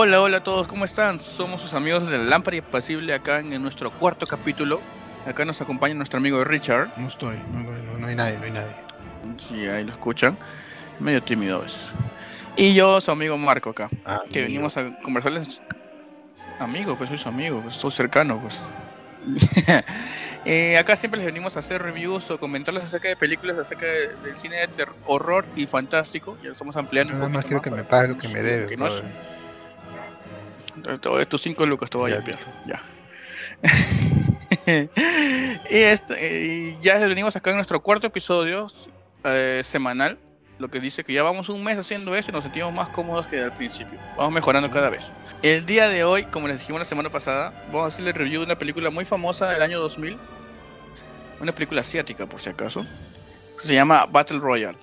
Hola, hola a todos, ¿cómo están? Somos sus amigos de Lámpara Impasible acá en nuestro cuarto capítulo. Acá nos acompaña nuestro amigo Richard. No estoy, no, no, no hay nadie, no hay nadie. Sí, ahí lo escuchan. Medio tímido es. Y yo, su amigo Marco acá. Ah, que amigo. venimos a conversarles. Amigo, pues soy su amigo, pues estoy cercano, pues. Eh, acá siempre les venimos a hacer reviews o comentarles acerca de películas, acerca de- del cine de horror y fantástico. Ya lo estamos ampliando un Nada más quiero que me pague lo que me debe. que no es- tus 5 lucas, te voy a Ya, pierdo. Ya. y este, eh, ya venimos acá en nuestro cuarto episodio eh, semanal. Lo que dice que ya vamos un mes haciendo eso y nos sentimos más cómodos que al principio. Vamos mejorando cada vez. El día de hoy, como les dijimos la semana pasada, vamos a hacerle review de una película muy famosa del año 2000. Una película asiática, por si acaso. Se llama Battle Royale.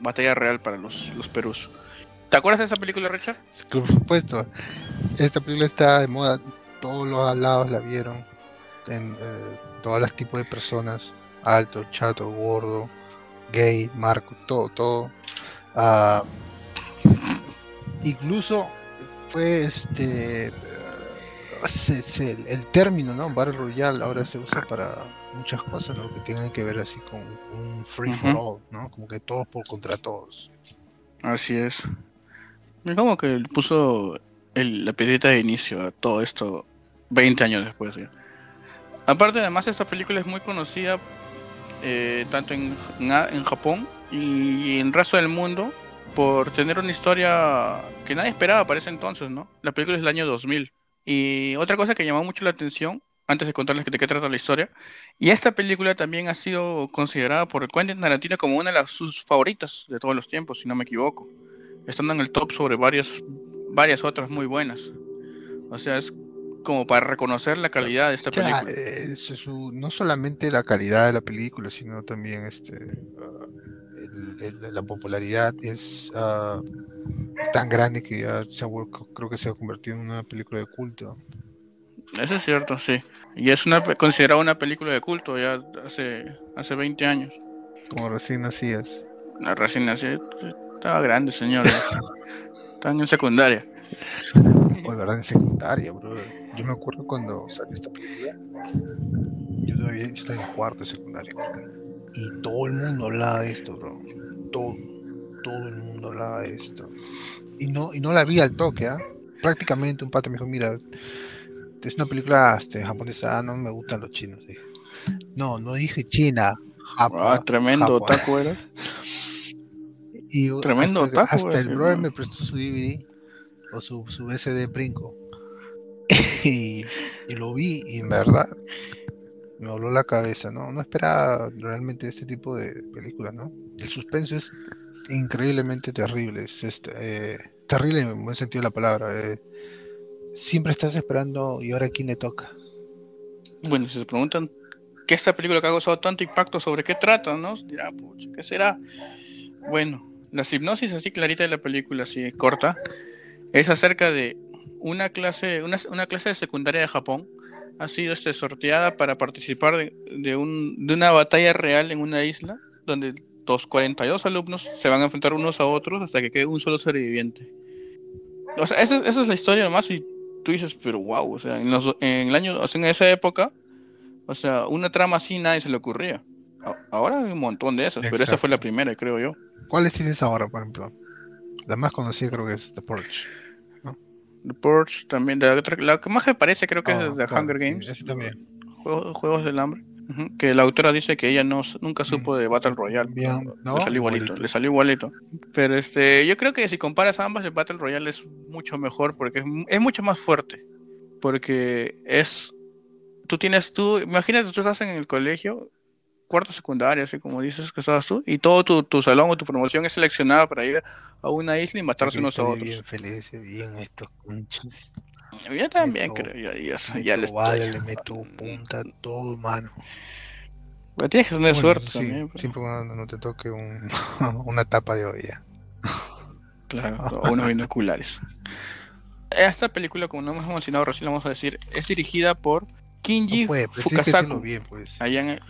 Batalla real para los, los Perús. ¿Te acuerdas de esa película, Richard? Por supuesto. Esta película está de moda. Todos los lados la vieron. En eh, todos los tipos de personas. Alto, chato, gordo, gay, marco, todo, todo. Ah, incluso fue este. se- se- el, término, ¿no? Battle Royale ahora se usa para muchas cosas, ¿no? Que tengan que ver así con un free for all, ¿no? Como que todos por contra todos. Así es. Y como que puso el- la piedrita de inicio a todo esto 20 años después. Aparte, además, esta película es muy conocida eh, tanto en, en Japón y en el resto del mundo por tener una historia que nadie esperaba para ese entonces, ¿no? La película es del año 2000. Y otra cosa que llamó mucho la atención, antes de contarles de qué trata la historia, y esta película también ha sido considerada por Quentin Tarantino como una de sus favoritas de todos los tiempos, si no me equivoco. Estando en el top sobre varias, varias otras muy buenas. O sea, es como para reconocer la calidad de esta Ya, película. eh, es no solamente la calidad de la película, sino también este, ah, el- el- la popularidad es, es tan grande que ya se ha creo que se ha convertido en una película de culto. Eso es cierto, sí. Y es una considerada una película de culto ya hace, hace 20 años. Como recién nacías. Recién nací, estaba grande, señor. Estaba en secundaria. Pues verdad, en secundaria, bro. Yo me acuerdo cuando salió esta película. Yo todavía estaba en cuarto de secundaria. Y todo el mundo hablaba de esto, bro. Todo, todo el mundo hablaba de esto. Y no, y no la vi al toque, ¿ah? Prácticamente un pata me dijo, mira, es una película este, japonesa, ah, no me gustan los chinos. dije. No, no dije China. Japa, Ah, tremendo Japa. otaku era. Y tremendo hasta, otaku, hasta el brother me prestó su DVD o su, su SD Brinco. y, y lo vi y en verdad me voló la cabeza, ¿no? No esperaba realmente este tipo de películas, ¿no? El suspenso es increíblemente terrible, es este, eh, terrible en buen sentido de la palabra. eh. Siempre estás esperando y ahora quién le toca. Bueno, si se preguntan qué esta película que ha causado tanto impacto, sobre qué trata, ¿no? Dirá, pucha, ¿qué será? Bueno, la hipnosis así clarita de la película, así corta, es acerca de una clase, una, una clase de secundaria de Japón ha sido este, sorteada para participar de, de, un, de una batalla real en una isla donde los 42 alumnos se van a enfrentar unos a otros hasta que quede un solo sobreviviente. O sea, esa, esa es la historia nomás y tú dices, pero wow, o sea, en, los, en el año, o sea, en esa época, o sea, una trama así nadie se le ocurría. Ahora hay un montón de esas, pero esa fue la primera, creo yo. ¿Cuáles tienes ahora, por ejemplo? La más conocida creo que es The Purge. The Purge también, la, la que más me parece creo que Ah, es de claro, Hunger Games, ese también. Juegos, Juegos del Hambre. Ujú, Que la autora dice que ella no nunca supo de Battle Royale. Bien, ¿no? Le salió igualito, Igualito. le salió igualito. Pero este, yo creo que si comparas ambas, el Battle Royale es mucho mejor porque es, es mucho más fuerte. Porque es. Tú tienes tú. Imagínate, tú estás en el colegio, cuarto secundario, así como dices que estabas tú, y todo tu, tu salón o tu promoción es seleccionada para ir a una isla y matarse unos a otros. bien feliz, bien estos conchos. Yo también Meto- creo, ya, Meto ya le bala, estoy. le meto punta, todo, mano. Pero tienes que tener Bueno, suerte sí, también. pero- siempre cuando no te toque un, una tapa de olla. Claro, o unos binoculares. Esta película, como no hemos mencionado recién, la vamos a decir, es dirigida por Kinji No puede, Fukasaku. bien, pues. Allá en,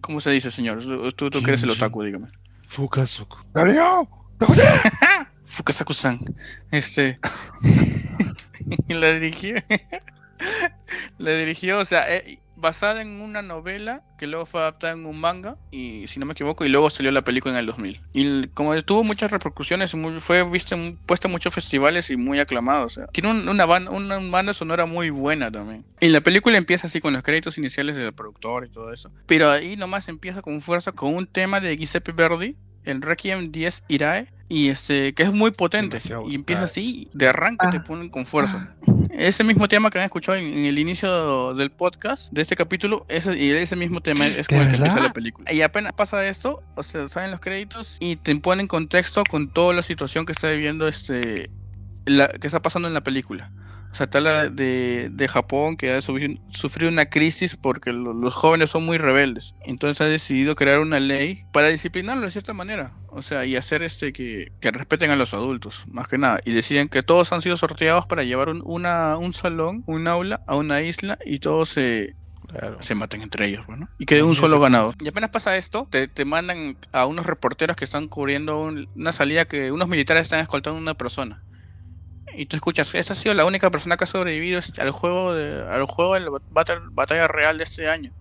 ¿Cómo se dice, señor? Tú, tú, tú que eres el otaku, dígame. Fukasaku. ¡Darío! Fukasaku-san. Este. la dirigió. la dirigió, o sea, eh, basada en una novela que luego fue adaptada en un manga, y si no me equivoco, y luego salió la película en el 2000. Y como tuvo muchas repercusiones, fue vista, puesta en muchos festivales y muy aclamado. O sea, tiene una, banda, una banda sonora muy buena también. Y la película empieza así con los créditos iniciales del productor y todo eso. Pero ahí nomás empieza con fuerza con un tema de Giuseppe Verdi, el Requiem 10 Irae, y este que es muy potente y empieza así de arranque te ah. ponen con fuerza. Ah. ese mismo tema que han escuchado en, el inicio del podcast de este capítulo ese, y ese mismo tema es como el que empieza la película. Y apenas pasa esto o sea salen los créditos y te ponen contexto con toda la situación que está viviendo este la, que está pasando en la película o sea, tal de, de Japón que ha sufrido una crisis porque los jóvenes son muy rebeldes. Entonces ha decidido crear una ley para disciplinarlos de cierta manera. O sea, y hacer este que, que respeten a los adultos, más que nada. Y deciden que todos han sido sorteados para llevar un, una, un salón, un aula, a una isla y todos se, se maten entre ellos, bueno, pues, y quede un solo ganado. Y apenas pasa esto, te, te mandan a unos reporteros que están cubriendo una salida que unos militares están escoltando a una persona y tú escuchas, esa ha sido la única persona que ha sobrevivido al juego de, al juego de la batalla, real de este año.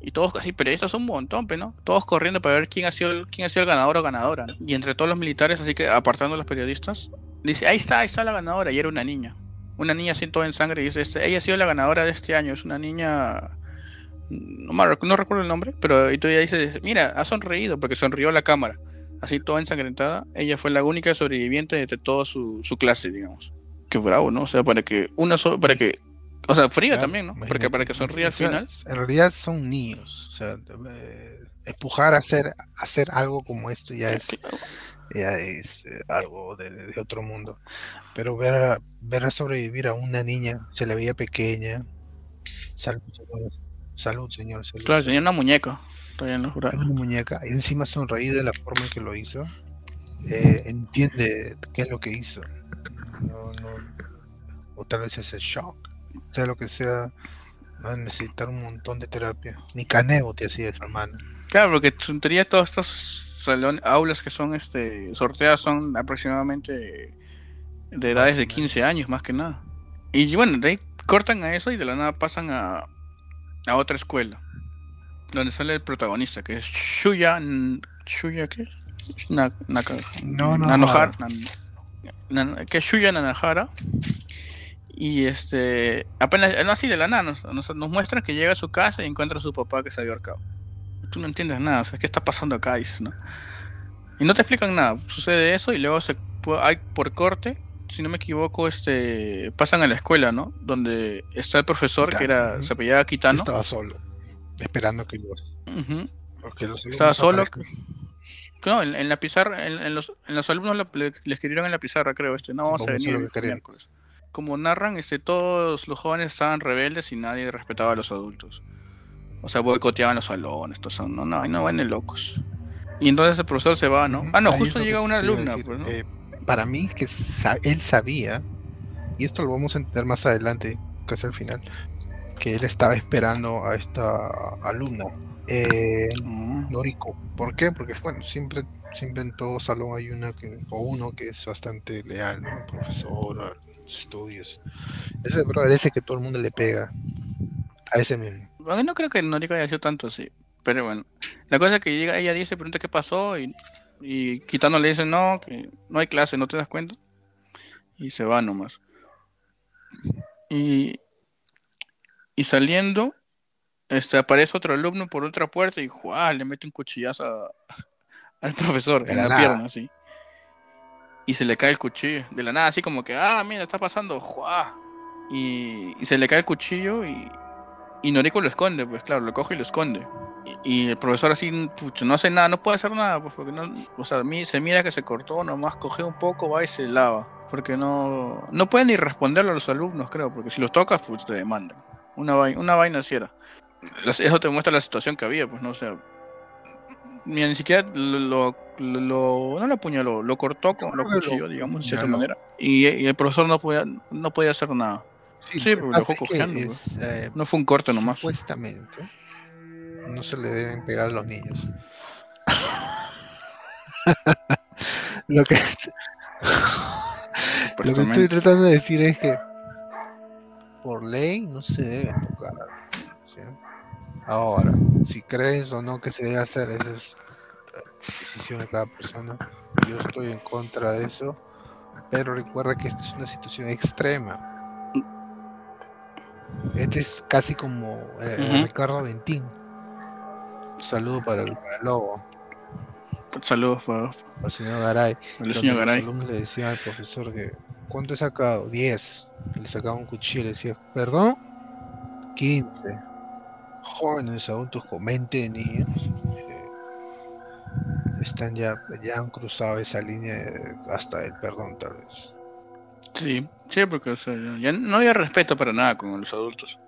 Y todos así, periodistas un montón, ¿no? Todos corriendo para ver quién ha sido el, quién ha sido el ganador o ganadora. Y entre todos los militares, así que apartando a los periodistas, dice, ahí está, ahí está la ganadora. Y era una niña. Una niña así toda en sangre. Y dice, este, ella ha sido la ganadora de este año. Es una niña... No, no recuerdo el nombre, pero y todavía dice, mira, ha sonreído porque sonrió la cámara así toda ensangrentada, ella fue la única sobreviviente de toda su, clase, digamos. Qué bravo, ¿no? O sea, para que una so para que o sea, fría también, ¿no? Porque para que sonría al final. En realidad son niños, o sea, eh, empujar a hacer hacer algo como esto ya es ya es eh, algo de, otro mundo. Pero ver a, ver a sobrevivir a una niña, se le veía pequeña. Salud, señores. Salud, señores. claro, tenía una muñeca. Todavía no Una muñeca. Y encima sonreír de la forma en que lo hizo. Eh, entiende qué es lo que hizo. No, no, o tal vez es el shock. Sea lo que sea, va a necesitar un montón de terapia. Ni caneo te hacía esa hermana. Claro, porque en teoría todos estos salones, aulas que son este sorteadas son aproximadamente de edades de 15 años, más que nada. Y bueno, de ahí cortan a eso y de la nada pasan a, a otra escuela donde sale el protagonista, que es Shuya. ¿Shuya qué? no, no, Nanohara. que es Shuya Nanahara. Y este. Apenas. No así de la nada. Nos, nos, muestran que llega a su casa y encuentra a su papá que se había ahorcado. Tú no entiendes nada. O sea, ¿qué está pasando acá? Dices, ¿no? Y no te explican nada. Sucede eso y luego se hay por corte si no me equivoco, este pasan a la escuela, ¿no? Donde está el profesor que era se apellidaba Kitano. Estaba solo esperando que los. Estaba solo. No, en, la pizarra, en, los, en los alumnos le, escribieron en la pizarra, creo, este, no vamos a venir Como narran, este, todos los jóvenes estaban rebeldes y nadie respetaba a los adultos. O sea, boicoteaban los salones, son, no, no, no van locos. Y entonces el profesor se va, ¿no? Ah, no, justo llega una alumna. Pues, eh, para mí, que él sabía, y esto lo vamos a entender más adelante, casi al final, que él estaba esperando a esta alumna, eh, mm. Noriko. ¿Por qué? Porque bueno, siempre, siempre en todo salón hay una que, o uno que es bastante leal, ¿no? Profesor, estudios. Ese ese que todo el mundo le pega. A ese mismo. Bueno, no creo que Noriko haya sido tanto así. Pero bueno, la cosa es que llega, ella dice, pregunta qué pasó y, y Kitano le dice, no, que no hay clase, ¿no te das cuenta? Y se va nomás. Y, y saliendo, este, aparece otro alumno por otra puerta y le mete un cuchillazo al profesor en, la, pierna, así. Y se le cae el cuchillo. De la nada, así como que, ah, mira, está pasando. Y, y, se le cae el cuchillo y, y Noriko lo esconde, pues claro, lo coge y lo esconde. Y, el profesor así, no hace nada, no puede hacer nada, pues porque no, o sea, se mira que se cortó, nomás coge un poco, va y se lava. Porque no, no puede ni responderle a los alumnos, creo, porque si los tocas, pues te demandan. Una vaina, una vaina así era. Eso te muestra la situación que había, pues no sé. ni siquiera lo, lo, no lo apuñaló, lo cortó con lo cuchillo, digamos, de cierta manera. Y, el profesor no podía, no podía hacer nada. Sí, porque lo dejó cogiendo. Pues. Eh, no fue un corte nomás. Supuestamente no se le deben pegar a los niños. lo que Lo que estoy tratando de decir es que por ley no se debe tocar. Ahora, si crees o no que se debe hacer, esa es decisión de cada persona. Yo estoy en contra de eso, pero recuerda que esta es una situación extrema. Este es casi como eh, Ricardo Ventín. Un saludo para el, lobo. Saludos para, el señor Garay. El señor Garay. le decía al profesor que ¿cuánto he sacado? 10. Le sacaba un cuchillo y le decía, ¿perdón? 15. Jóvenes adultos con mente de niños eh, están ya, ya han cruzado esa línea hasta el perdón tal vez. Sí, sí, porque ya no había respeto para nada con los adultos.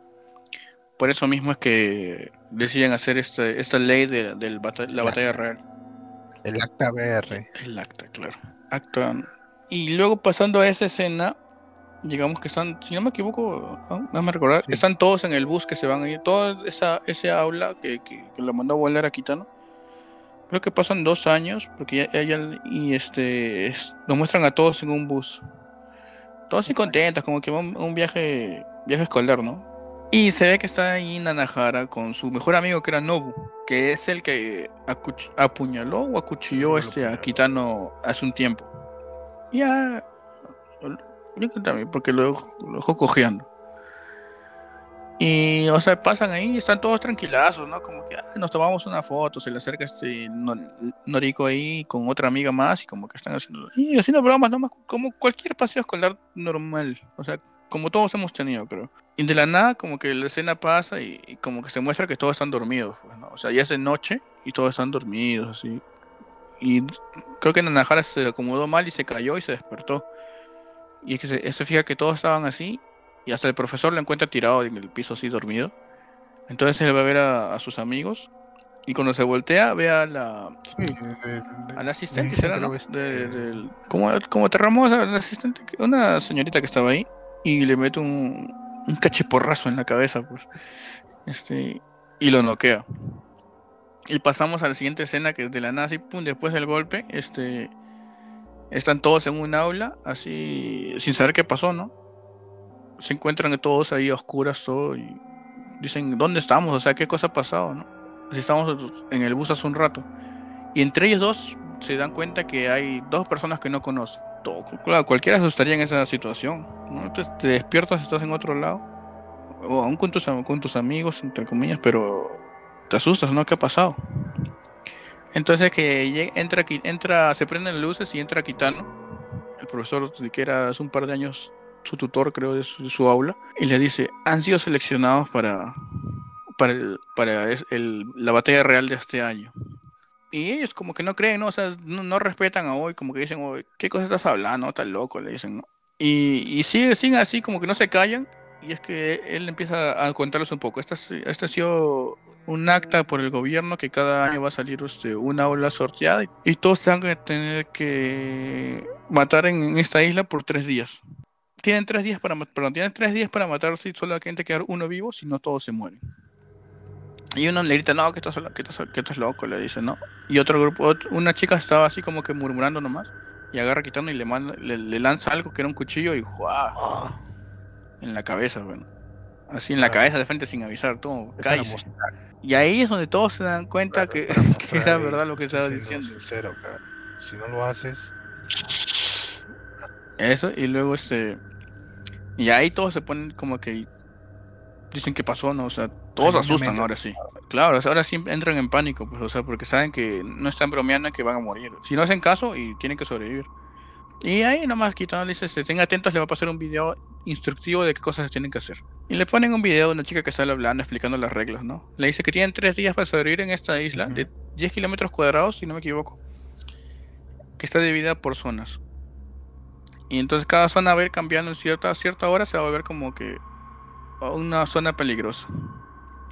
Por eso mismo es que deciden hacer este, esta ley de, la batalla real. El acta BR. El acta, claro. Acta. Y luego pasando a esa escena, digamos que están, si no me equivoco, no, me recordar, están todos en el bus que se van a ir, toda esa, ese aula que, que, la mandó a volar a Kitano. Creo que pasan dos años, porque ella y este nos muestran a todos en un bus. Todos así contentos, como que un, un viaje, viaje escolar, ¿no? Y se ve que está ahí Nanahara con su mejor amigo que era Nobu, que es el que apuñaló o acuchilló este a Kitano hace un tiempo. Ya. Yo creo también, porque lo, dejó cojeando. Y, o sea, pasan ahí y están todos tranquilazos, ¿no? Como que nos tomamos una foto, se le acerca este Noriko ahí con otra amiga más y como que están haciendo, y haciendo bromas, nomás como cualquier paseo escolar normal, o sea, como todos hemos tenido, creo. Y de la nada, como que la escena pasa y, como que se muestra que todos están dormidos, pues, ¿no? O sea, ya es de noche y todos están dormidos, así. Y creo que Nanahara se acomodó mal y se cayó y se despertó. Y es que se, se fija que todos estaban así y hasta el profesor lo encuentra tirado en el piso así dormido. Entonces él va a ver a, sus amigos y cuando se voltea ve a la a la asistente será no de, como como Terramos a la asistente una señorita que estaba ahí y le mete un, un cachiporrazo en la cabeza pues. Este y lo noquea y pasamos a la siguiente escena que es de la nazi pum después del golpe este están todos en un aula así sin saber qué pasó no se encuentran todos ahí a oscuras todo y dicen, ¿dónde estamos? O sea, ¿qué cosa ha pasado? ¿no? Si estamos en el bus hace un rato. Y entre ellos dos se dan cuenta que hay dos personas que no conocen. Todo, claro, cualquiera asustaría en esa situación. ¿no? Entonces te despiertas, estás en otro lado. O aún con tus, con tus amigos, entre comillas, pero te asustas, ¿no? ¿Qué ha pasado? Entonces que entra, entra, se prenden luces y entra Kitano, el profesor que era hace un par de años su tutor, creo, de su, aula, y le dice, han sido seleccionados para, para, el, para el, la batalla real de este año. Y ellos como que no creen, ¿no? O sea, no, respetan a hoy, como que dicen, ¿qué cosa estás hablando? Tan loco, le dicen, ¿no? Y, y sigue, siguen así, como que no se callan, y es que él empieza a contarles un poco. Esta, esta ha sido un acta por el gobierno que cada año va a salir este, una ola sorteada y todos se van a tener que matar en esta isla por tres días tienen tres días para perdón, tienen tres días para matarse y solo gente quedar uno vivo, si no todos se mueren. Y uno le grita, no, que estás, que estás, que estás loco, le dice, ¿no? Y otro grupo, una chica estaba así como que murmurando nomás. Y agarra quitando y le, manda, le, lanza algo que era un cuchillo y ¡juá! En la cabeza, bueno. Así en la cabeza de frente sin avisar, todo. Cae. Y ahí es donde todos se dan cuenta que, era verdad lo que estaba diciendo. Sincero, si no lo haces. Eso, y luego este. Y ahí todos se ponen como que dicen que pasó, ¿no? O sea, todos asustan ahora sí. Claro, ahora sí entran en pánico, pues, o sea, porque saben que no están bromeando que van a morir. Si no hacen caso y tienen que sobrevivir. Y ahí nomás quitando dice, estén atentos, le va a pasar un video instructivo de qué cosas se tienen que hacer. Y le ponen un video de una chica que sale hablando, explicando las reglas, ¿no? Le dice que tienen tres días para sobrevivir en esta isla de 10 kilómetros cuadrados, si no me equivoco. Que está dividida por zonas. Y entonces cada zona va a ir cambiando en cierta, cierta hora, se va a ver como que una zona peligrosa.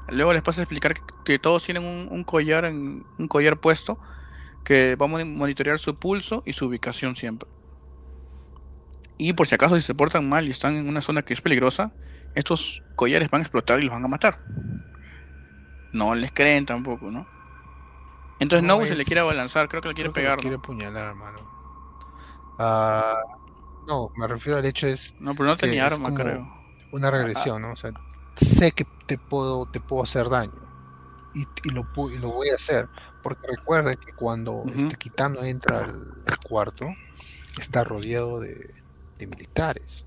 Luego les paso a explicar que, todos tienen un, collar en, un collar puesto que va a monitorear su pulso y su ubicación siempre. Y por si acaso si se portan mal y están en una zona que es peligrosa, estos collares van a explotar y los van a matar. No les creen tampoco, ¿no? Entonces no, se le quiere abalanzar, creo que le quiere pegar. quiere apuñalar, hermano. Ah, no, me refiero al hecho es No, pero no tenía arma, creo. una regresión, ¿no? O sea, sé que te puedo, te puedo hacer daño y, y lo, y lo voy a hacer. Porque recuerda que cuando Ujú. este Kitano entra al, al cuarto, está rodeado de, de militares.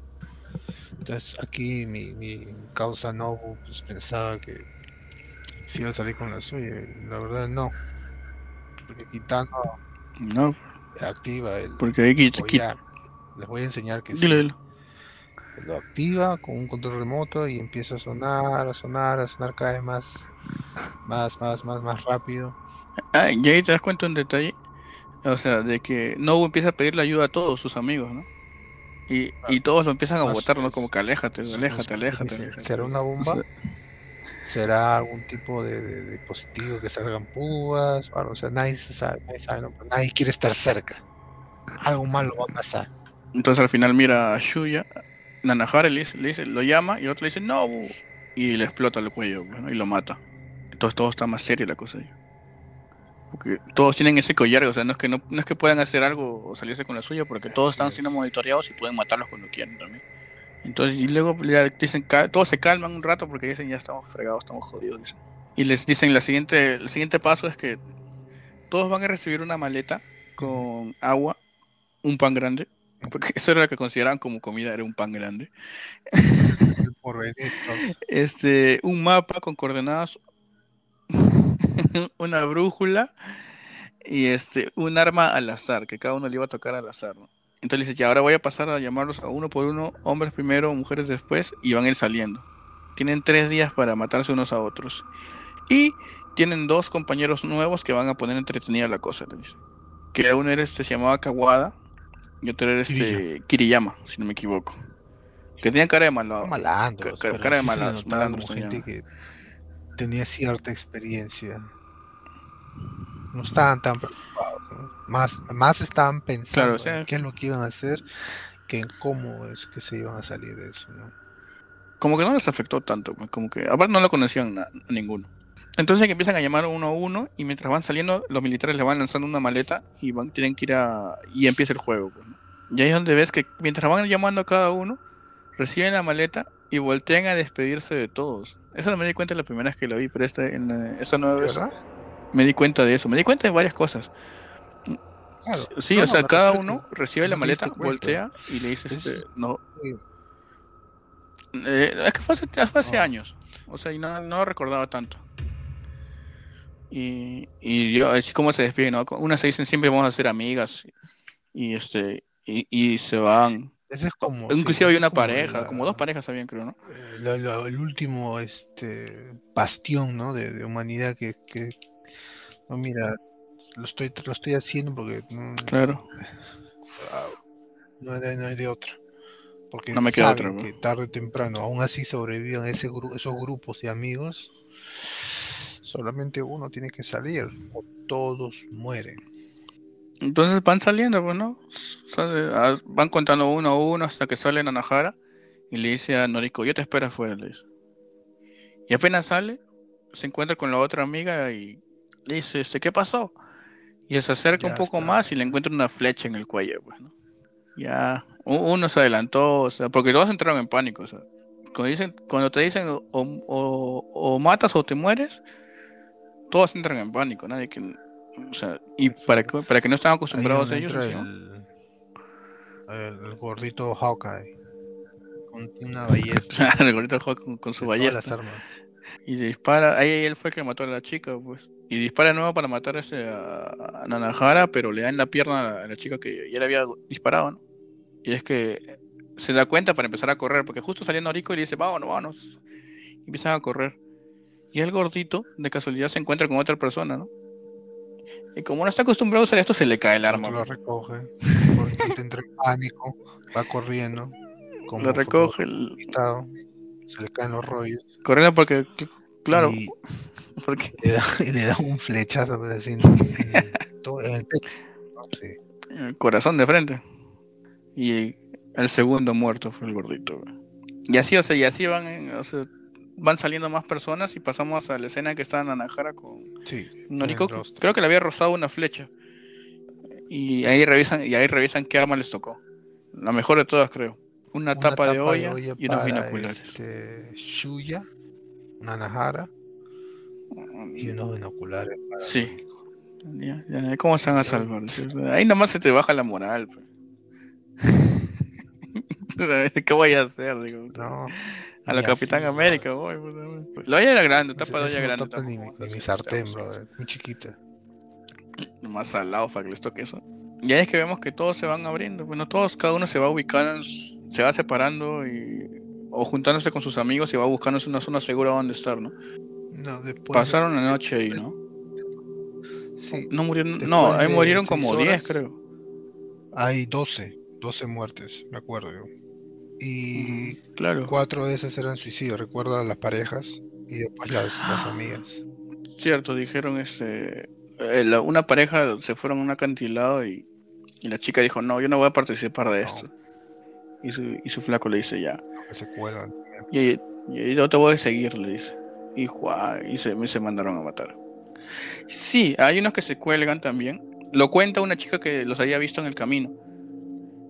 Entonces aquí mi, mi causa Nobu pues, pensaba que se iba a salir con la suya. La verdad no. Porque Kitano No, activa el porque hay que... que- collar. Les voy a enseñar que sí. dile, dile. lo activa con un control remoto y empieza a sonar, a sonar, a sonar cada vez más, más, más, más, más rápido. Ah, y ahí te das cuenta un detalle. O sea, de que Nobu empieza a pedirle ayuda a todos sus amigos, ¿no? Y, y todos lo empiezan a Más botar, ¿no? Como que aléjate, aléjate, aléjate. ¿Será una bomba? ¿Será algún tipo de, de- de dispositivo que salgan púas? Bueno, o sea, nadie se sabe, nadie sabe, nadie quiere estar cerca. Algo malo va a pasar. Entonces al final mira a Shuya, Nanahara le dice, le dice- lo llama y otro le dice no y le explota el cuello pues, ¿no? y lo mata. Entonces todo está más serio la cosa ahí. Porque todos tienen ese collar, o sea, no es que no, no es que puedan hacer algo o salirse con la suya, porque todos Así están es. siendo monitoreados y pueden matarlos cuando quieran también. Entonces, y luego le dicen, todos se calman un rato porque dicen ya estamos fregados, estamos jodidos. dicen. Y les dicen la siguiente, el siguiente paso es que todos van a recibir una maleta con agua, un pan grande, porque eso era lo que consideraban como comida, era un pan grande. Este, un mapa con coordenadas, una brújula y este, un arma al azar, que cada uno le iba a tocar al azar, ¿no? Entonces dice, ya ahora voy a pasar a llamarlos a uno por uno, hombres primero, mujeres después, y van a ir saliendo. Tienen tres días para matarse unos a otros. Y tienen dos compañeros nuevos que van a poner entretenida la cosa, le dice. Que uno era este, se llamaba Kawada, y otro era este Kiriyama, si no me equivoco. Que tenían cara de malado. Malandros, Ca- cara de malandros, malandros gente que tenía cierta experiencia. No estaban tan preocupados, ¿no? Más, más estaban pensando Claro, en qué es lo que iban a hacer que en cómo es que se iban a salir de eso, ¿no? como que no les afectó tanto, como que aparte no lo conocían a ninguno. Entonces que empiezan a llamar uno a uno y mientras van saliendo los militares le van lanzando una maleta y van tienen que ir a y empieza el juego. pues, ¿no? Y ahí es donde ves que mientras van llamando a cada uno reciben la maleta y voltean a despedirse de todos. Eso no me di cuenta la primera vez que lo vi, pero esta en eh, esta nueva vez. Me di cuenta de eso. Me di cuenta de varias cosas. Claro. Sí, No, o sea, cada uno recibe la maleta, voltea y le dice, Es- este, no, Eh, es que fue hace, fue hace Ah. años. O sea, y no, no recordaba tanto. Y, y yo, así como se despiden, ¿no? Unas se dicen siempre vamos a ser amigas. Y este, y, y se van. Ese es como. Inclusive sí, había una como pareja, la- como dos parejas habían, creo, ¿no? eh, la- la- el último este bastión ¿no? de, de humanidad que, que no mira lo estoy lo estoy haciendo porque no, Claro. no, hay, no hay de otra porque No me queda otra, que tarde o temprano aún así sobrevivan ese gru- esos grupos de amigos solamente uno tiene que salir o todos mueren Entonces van saliendo, pues, ¿no? Ah, van contando uno a uno hasta que sale Nanahara y le dice a Noriko, yo te espero afuera, le dice. Y apenas sale, se encuentra con la otra amiga y dice, este, ¿qué pasó? Y él se acerca Ya un poco está. más y le encuentra una flecha en el cuello, pues, ¿no? Ya, uno se adelantó, o sea, porque todos entraron en pánico, o sea. Cuando, dicen, cuando te dicen o, o- o matas o te mueres, todos entran en pánico, nadie que... O sea, y para que, para que no están acostumbrados ellos, entra encima. el, el gordito Hawkeye con una ballesta el gordito juega con, con su las ballesta armas. y dispara. Ahí él fue el que mató a la chica, pues. Y dispara de nuevo para matar a, ese, a, Nanahara, pero le da en la pierna a la, a la chica que ya le había disparado, ¿no? Y es que se da cuenta para empezar a correr, porque justo saliendo Noriko y le dice, vámonos, vámonos. Y empiezan a correr. Y el gordito, de casualidad, se encuentra con otra persona, ¿no? Y como no está acostumbrado a usar esto, se le cae el arma. Lo recoge, gordito entra en pánico, va corriendo, como Lo recoge, el- se le caen los rollos corriendo porque, claro, y porque le da, y le da un flechazo pues, así, en, en en el pecho. Sí. el corazón de frente. Y el segundo muerto fue el gordito. Y así, o sea, y así van, en- o sea, van saliendo más personas y pasamos a la escena que está Nanahara con Sí, Noriko. en. Creo que le había rozado una flecha. Y ahí revisan, y ahí revisan qué arma les tocó. La mejor de todas, creo. Una, tapa, de olla, y unos binoculares. Este, Shuya, una Nahara y unos binoculares. Para sí. Ya, ya, ¿Cómo se van a salvar? Ahí nomás se te baja la moral. Pues. ¿Qué voy a hacer? Digo, no, a la Capitán América, voy. Pues, la olla era grande, tapa de olla grande. Tapa ni, mi sartén, bro, muy chiquita. Nomás al lado para que les toque eso. Y ahí es que vemos que todos se van abriendo. Bueno, todos, cada uno se va ubicando, se va separando y, o juntándose con sus amigos y va buscando una zona segura donde estar, ¿no? No, después. Pasaron la noche ahí, ¿no? Sí. No murieron, no, ahí murieron como 10, creo. Hay 12, 12 muertes, me acuerdo yo. Y claro. cuatro de esas eran suicidios, recuerda las parejas y después las, las amigas. Cierto, dijeron este eh, una pareja se fueron a un acantilado y, la chica dijo, no, yo no voy a participar de esto. Y, su, y su flaco le dice, ya. Se cuelgan. Y, yo te voy a seguir, le dice. Y, y se, se mandaron a matar. Sí, hay unos que se cuelgan también. Lo cuenta una chica que los había visto en el camino.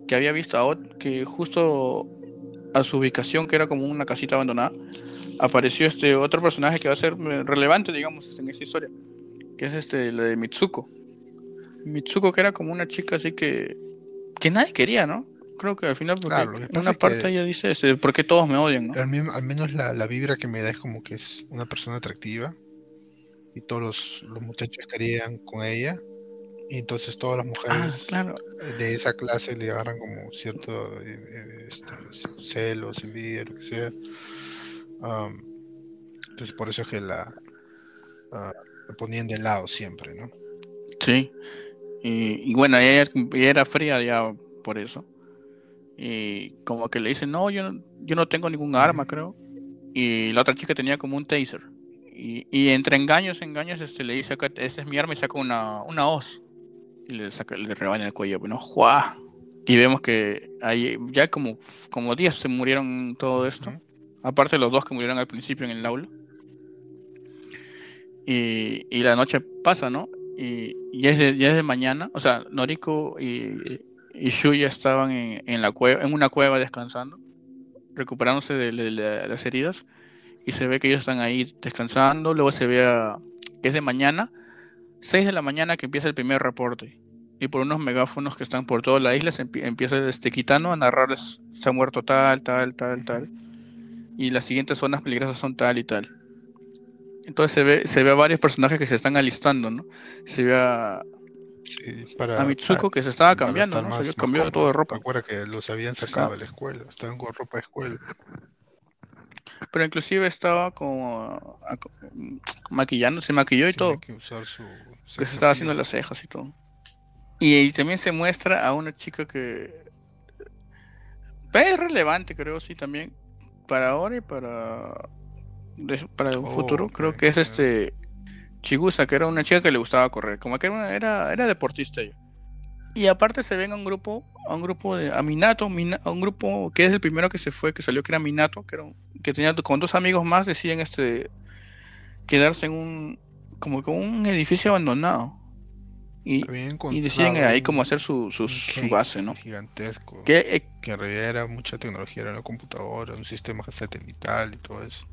Que había visto a que justo a su ubicación, que era como una casita abandonada, apareció este otro personaje que va a ser relevante, digamos, en esa historia que es este, la de Mitsuko. Mitsuko que era como una chica así que, que nadie quería, ¿no? Creo que al final, porque en una parte ella dice, este, ¿por qué todos me odian? ¿no? Al, menos la, la, vibra que me da es como que es una persona atractiva y todos los, los muchachos querían con ella. Y entonces todas las mujeres ah, de esa clase le agarran como cierto eh, eh, este, celos, envidia, lo que sea. entonces por eso es que la, ah, lo ponían de lado siempre, ¿no? Sí. Y, bueno, ella, era fría ya por eso. Y como que le dice, no, yo, yo no tengo ningún arma, creo. Y la otra chica tenía como un taser. Y, entre engaños, engaños, este, le dice, esta es mi arma y saca una, una hoz. Y le, saca, le rebana el cuello, bueno, ¡juá! Y vemos que hay ya como, como 10 se murieron todo esto. Aparte de los dos que murieron al principio en el aula. Y, la noche pasa, ¿no? Y, ya, es de, ya es de mañana, o sea, Noriko y, y Shuya estaban en, la cueva, en una cueva descansando, recuperándose de, las heridas, y se ve que ellos están ahí descansando, luego se ve que es de mañana, 6 de la mañana que empieza el primer reporte, y por unos megáfonos que están por toda la isla se empieza este Kitano a narrarles se ha muerto tal, tal, tal, tal, y las siguientes zonas peligrosas son tal y tal. Entonces se ve, se ve a varios personajes que se están alistando, ¿no? Se ve a, a Mitsuko que se estaba cambiando, ¿no? se cambió todo de ropa. Recuerda que los habían sacado de la escuela, estaban con ropa de escuela. Pero inclusive estaba como maquillando, se maquilló y todo. Que, usar su, que se estaba haciendo las cejas y todo. Y, también se muestra a una chica que es relevante, creo, sí, también. Para ahora y para para un futuro, creo que es este Chigusa, que era una chica que le gustaba correr, como que era, era, era deportista ella. Y aparte se ven a un grupo, a un grupo de a Minato, a un grupo que es el primero que se fue, que salió que era Minato, que era que tenía con dos amigos más deciden este quedarse en un como que un edificio abandonado. Y, y deciden ahí como hacer su, su, base, ¿no? Gigantesco. Que, eh, que en realidad era mucha tecnología, era la computadora, un sistema satelital y todo eso.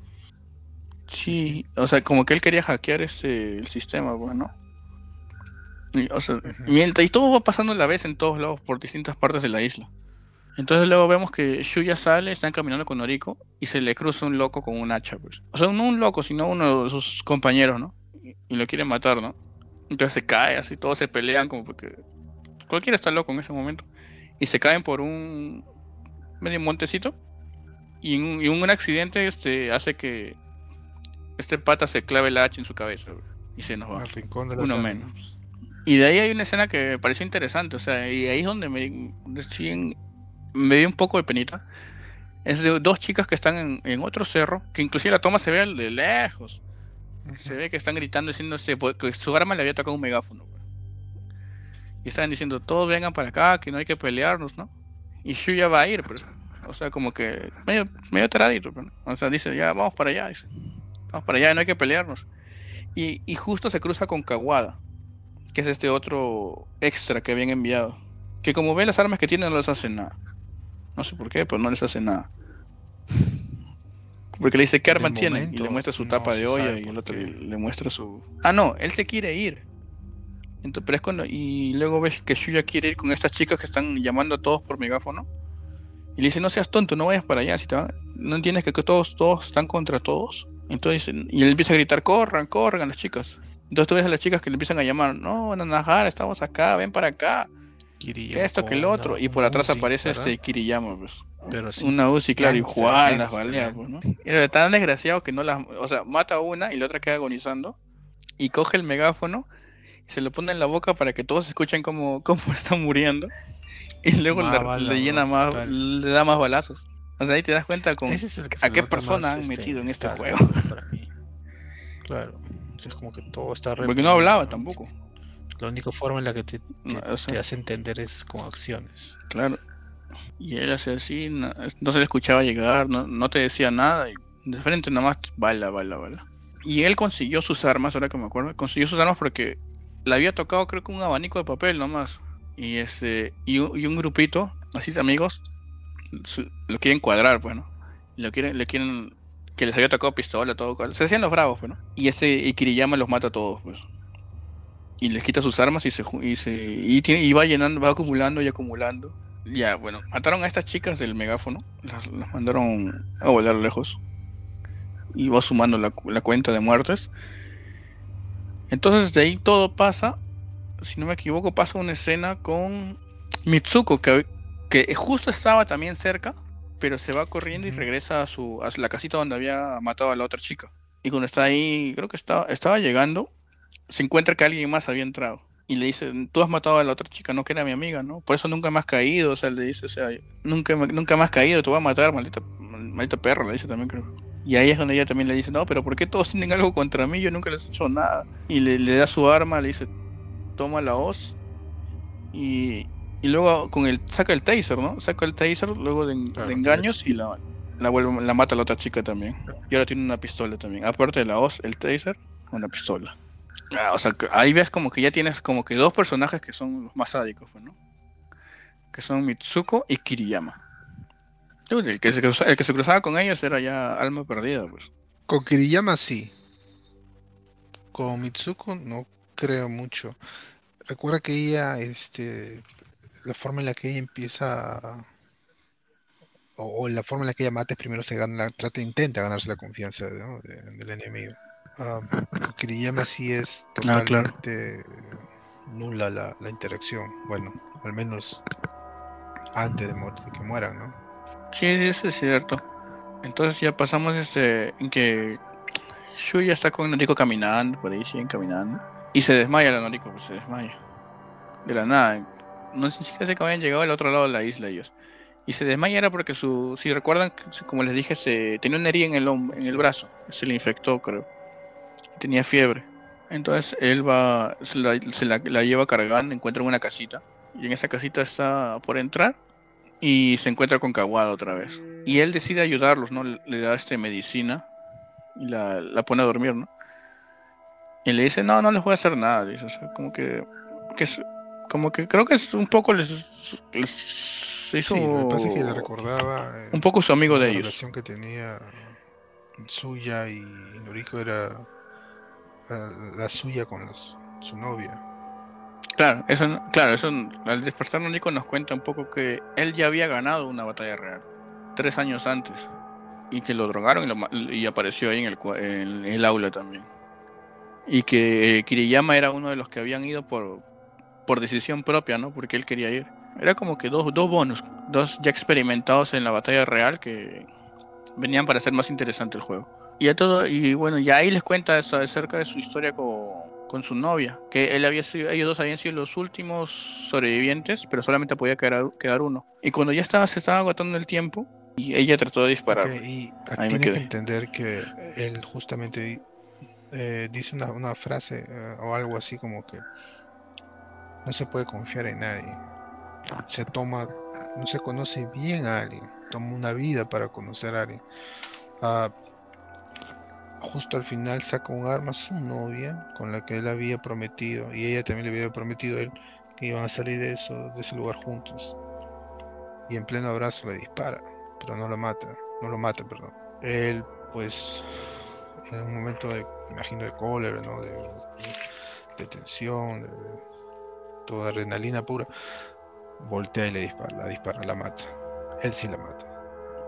Sí, o sea, como que él quería hackear este el sistema, bueno. Y, o sea, mientras, y todo va pasando a la vez en todos lados, por distintas partes de la isla. Entonces luego vemos que Shuya sale, están caminando con Noriko y se le cruza un loco con un hacha, pues. O sea, no un loco, sino uno de sus compañeros, ¿no? Y, lo quiere matar, ¿no? Entonces se cae, así todos se pelean como porque cualquiera está loco en ese momento. Y se caen por un medio montecito y un, y un accidente este hace que este pata se clave el hacha en su cabeza y se nos va. rincón de Uno menos. Y de ahí hay una escena que me pareció interesante, o sea, y ahí es donde me, me dio un poco de penita. Es de dos chicas que están en, otro cerro, que inclusive la toma se ve de lejos. Se ve que están gritando diciendo que su arma le había tocado un megáfono. Y están diciendo, todos vengan para acá, que no hay que pelearnos, ¿no? Y Shuya va a ir, pero, o sea, como que medio, medio taradito, o sea, dice, ya vamos para allá. Dice para allá, no hay que pelearnos. Y, justo se cruza con Kawada, que es este otro extra que habían enviado. Que como ve las armas que tiene no les hace nada. No sé por qué, pero no les hace nada. Porque le dice qué arma tiene y le muestra su tapa de olla y el otro le, muestra su... Ah, no, él se quiere ir. Entonces, pero es cuando... Y luego ves que Shuya quiere ir con estas chicas que están llamando a todos por megáfono. Y le dice, no seas tonto, no vayas para allá. Si te No entiendes que, todos, todos están contra todos. Entonces, y él empieza a gritar, corran, corran las chicas. Entonces tú ves a las chicas que le empiezan a llamar, no, Nanahara, estamos acá, ven para acá. esto que el otro. y por atrás aparece este Kiriyama, pues. Pero una UCI, claro, y Juan las balea, pues, ¿no? Era tan desgraciado que no las. O sea, mata a una y la otra queda agonizando. Y coge el megáfono y se lo pone en la boca para que todos escuchen cómo, cómo está muriendo. Y luego le, llena más, le da más balazos. O sea, ahí te das cuenta con a qué persona han este, metido en este juego. Claro. Es como que todo está Porque no hablaba tampoco. La única forma en la que te, hace entender es con acciones. Claro. Y él hace así, no, se le escuchaba llegar, no, te decía nada. Y de frente nomás, bala, bala, bala. Y él consiguió sus armas, ahora que me acuerdo. Consiguió sus armas porque le había tocado, creo que un abanico de papel nomás. Y este y un, grupito, así de amigos, lo quieren cuadrar, bueno. Pues, lo quieren, le quieren que les había tocado pistola, todo. Se hacían los bravos, pues. Y ese Ikiriyama los mata a todos, pues. Y les quita sus armas y se y va llenando, va acumulando y acumulando. Ya, bueno, mataron a estas chicas del megáfono, las, mandaron a volar lejos. Y va sumando la, la cuenta de muertes. Entonces de ahí todo pasa, si no me equivoco, pasa una escena con Mitsuko, que, que justo estaba también cerca pero se va corriendo y regresa a su a la casita donde había matado a la otra chica. Y cuando está ahí, creo que estaba, estaba llegando, se encuentra que alguien más había entrado. Y le dice, tú has matado a la otra chica, no que era mi amiga, ¿no? Por eso nunca me has caído, o sea, le dice, o sea, nunca, nunca me has caído, te voy a matar, maldita, maldita perra, le dice también, creo. Y ahí es donde ella también le dice, no, pero ¿por qué todos tienen algo contra mí? Yo nunca les he hecho nada. Y le, le da su arma, le dice, toma la hoz. Y, y luego con el saca el taser, ¿no? Saca el taser luego de, engaños y la, la, vuelve, la mata a la otra chica también. Y ahora tiene una pistola también. Aparte de la hoz, el taser, una pistola. Ah, o sea, ahí ves como que ya tienes como que dos personajes que son los más sádicos, pues, ¿no? Que son Mitsuko y Kiriyama. El que, se cruzaba, el que se cruzaba con ellos era ya alma perdida, pues. Con Kiriyama sí. Con Mitsuko no creo mucho. Recuerda que ella este, la forma en la que ella empieza o, la forma en la que ella mata primero se gana, trata, intenta ganarse la confianza del enemigo. Uh, Kiriyama sí es ah, totalmente nula la, interacción. Bueno, al menos antes de, que mueran, ¿no? Sí, sí, eso es cierto. Entonces ya pasamos este en que Shuya está con Noriko caminando, por ahí siguen caminando. Y se desmaya la Noriko, pues se desmaya. De la nada, no sé si sé que habían llegado al otro lado de la isla ellos. Y se desmaya era porque su, si recuerdan, como les dije, se tenía una herida en el en el brazo, se le infectó, creo. Tenía fiebre. Entonces él va, se la, lleva cargando, encuentra una casita. Y en esa casita está por entrar y se encuentra con Kawada otra vez. Y él decide ayudarlos, ¿no? Le, da este medicina y la, la, pone a dormir, ¿no? Y le dice, no, no les voy a hacer nada. Dice, o sea, como que, que como que creo que es un poco les, hizo sí, parece que le recordaba eh, un poco su amigo de ellos. La relación que tenía suya y Noriko era la, suya con su novia. Claro, eso, claro, eso al despertar Noriko nos cuenta un poco que él ya había ganado una batalla real tres años antes y que lo drogaron y, apareció ahí en el, en el aula también y que Kiriyama era uno de los que habían ido por por decisión propia, ¿no? Porque él quería ir. Era como que dos, dos bonos, dos ya experimentados en la batalla real que venían para hacer más interesante el juego. Y todo, y bueno, ya ahí les cuenta acerca de su historia con, su novia, que él había sido, ellos dos habían sido los últimos sobrevivientes, pero solamente podía quedar, quedar uno. Y cuando ya estaba, se estaba agotando el tiempo, y ella trató de disparar. y aquí que entender que él justamente eh, dice una, una frase eh, o algo así como que no se puede confiar en nadie. Se toma, no se conoce bien a alguien, toma una vida para conocer a alguien. Ah, justo al final saca un arma a su novia con la que él había prometido y ella también le había prometido a él que iban a salir de eso de ese lugar juntos y en pleno abrazo le dispara pero no lo mata no lo mata perdón él pues en un momento de imagino de cólera no de, de tensión toda adrenalina pura voltea y le dispara la dispara la mata él sí la mata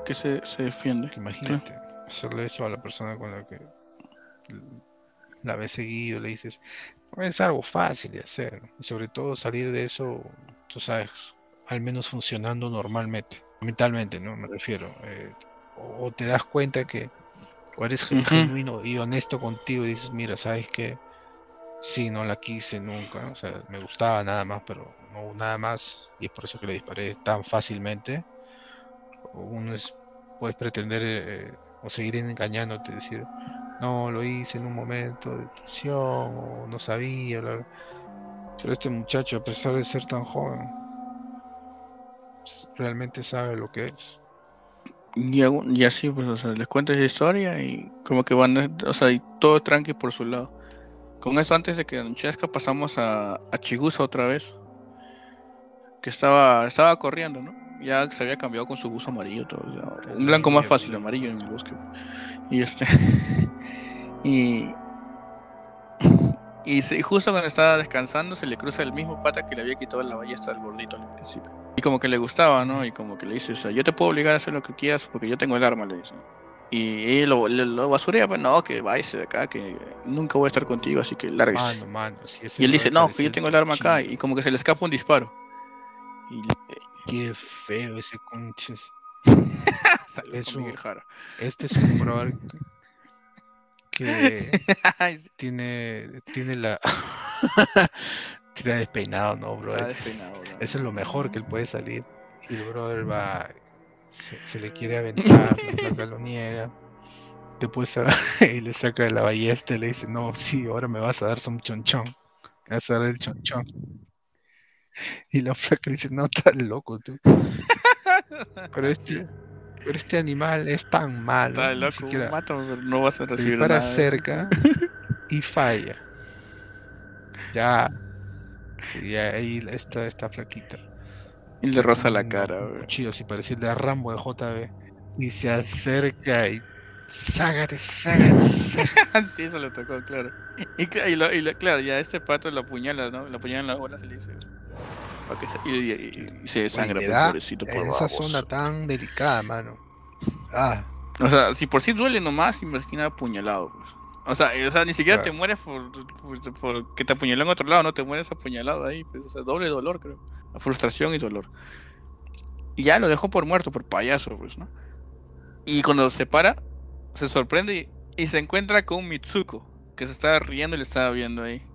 Que se, se defiende. Imagínate, hacerle eso a la persona con la que la ves seguido, le dices, es algo fácil de hacer. Y sobre todo salir de eso, tú sabes, al menos funcionando normalmente, mentalmente, ¿no? Me refiero. eh, o o te das cuenta que o eres genuino y honesto contigo y dices, mira, ¿sabes qué? Sí, no la quise nunca, o sea, me gustaba nada más, pero no nada más, y es por eso que le disparé tan fácilmente. Uno es, puedes pretender eh, o seguir engañándote, decir, no, lo hice en un momento de tensión, o no sabía, bla, bla". Pero este muchacho, a pesar de ser tan joven, s- realmente sabe lo que es. Y, y así, pues, o sea, les cuento esa historia y como que van, o sea, y todo tranqui por su lado. Con eso, antes de que Don Chesca pasamos a, a Chigusa otra vez, que estaba, estaba corriendo, ¿no? Ya se había cambiado con su buzo amarillo, todo, un blanco más fácil, amarillo en el bosque. Y este, y, y se- justo cuando estaba descansando se le cruza el mismo pata que le había quitado la ballesta al gordito al principio. Y como que le gustaba, ¿no? Y como que le dice, o sea, yo te puedo obligar a hacer lo que quieras porque yo tengo el arma, le dice. Y lo, lo basurea, pues no, que váyase de acá, que nunca voy a estar contigo, así que lárguese. Mano, mano, y él brother dice, no, que yo tengo el arma acá, y como que se le escapa un disparo. Y le- Qué feo ese conches. Miguel Jara. Este es un brother que tiene, tiene la... tiene despeinado, ¿no, bro? está despeinado, ¿no? Eso es lo mejor que él puede salir. Y el brother va, se, se le quiere aventar, la placa lo niega. Después a- y le saca de la ballesta y le dice, no, sí, ahora me vas a dar un chonchón. Me vas a dar el chonchón. Y la flaca dice, no, estás loco tú. Pero este, pero este animal es tan malo. Está loco, siquiera mata, pero no vas a recibir nada. cerca y falla. Ya. Y ahí está esta flaquita. Y le roza la cara, güey. cuchillo así parecía el de Rambo de JB. Y se acerca y. Ságate, ságate, sí, eso le tocó, claro. Y, y, lo- y lo- claro, ya este pato lo apuñala, ¿no? Lo apuñala en la bola, se le dice. se- y, y- y- y se desangra, pues, da pobrecito, por esa zona tan delicada, mano. Ah, O sea, si por sí duele nomás, imagina apuñalado, pues. O sea, o sea, ni siquiera te Claro. mueres por, por, por que te apuñaló en otro lado, no te mueres apuñalado ahí, pues, o sea, doble dolor, creo. Frustración y dolor. Y ya lo dejó por muerto, por payaso, pues, ¿no? Y cuando se para, se sorprende y, y se encuentra con Mitsuko, que se estaba riendo y le estaba viendo ahí.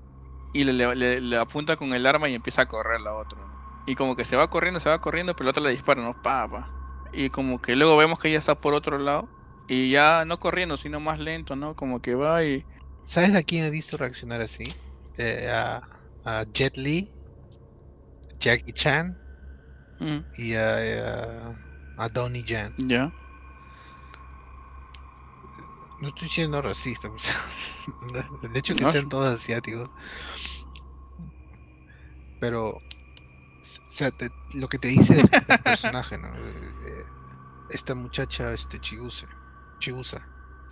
Y le, le- le- le apunta con el arma y empieza a correr la otra. ¿no? Y como que se va corriendo, se va corriendo, pero la otra le dispara, ¿no? Pa, pa. Y como que luego vemos que ella está por otro lado. Y ya no corriendo, sino más lento, ¿no? Como que va y... ¿sabes a quién he visto reaccionar así? Eh, a, a Jet Li, Jackie Chan mm, y a, a, a Donnie Yen. ya. No estoy siendo racista, pues. de hecho que No, sean todos asiáticos. Pero, o sea, te- lo que te dice el, el personaje, ¿no? Eh, eh, Esta muchacha, este Chiguse, Chigusa,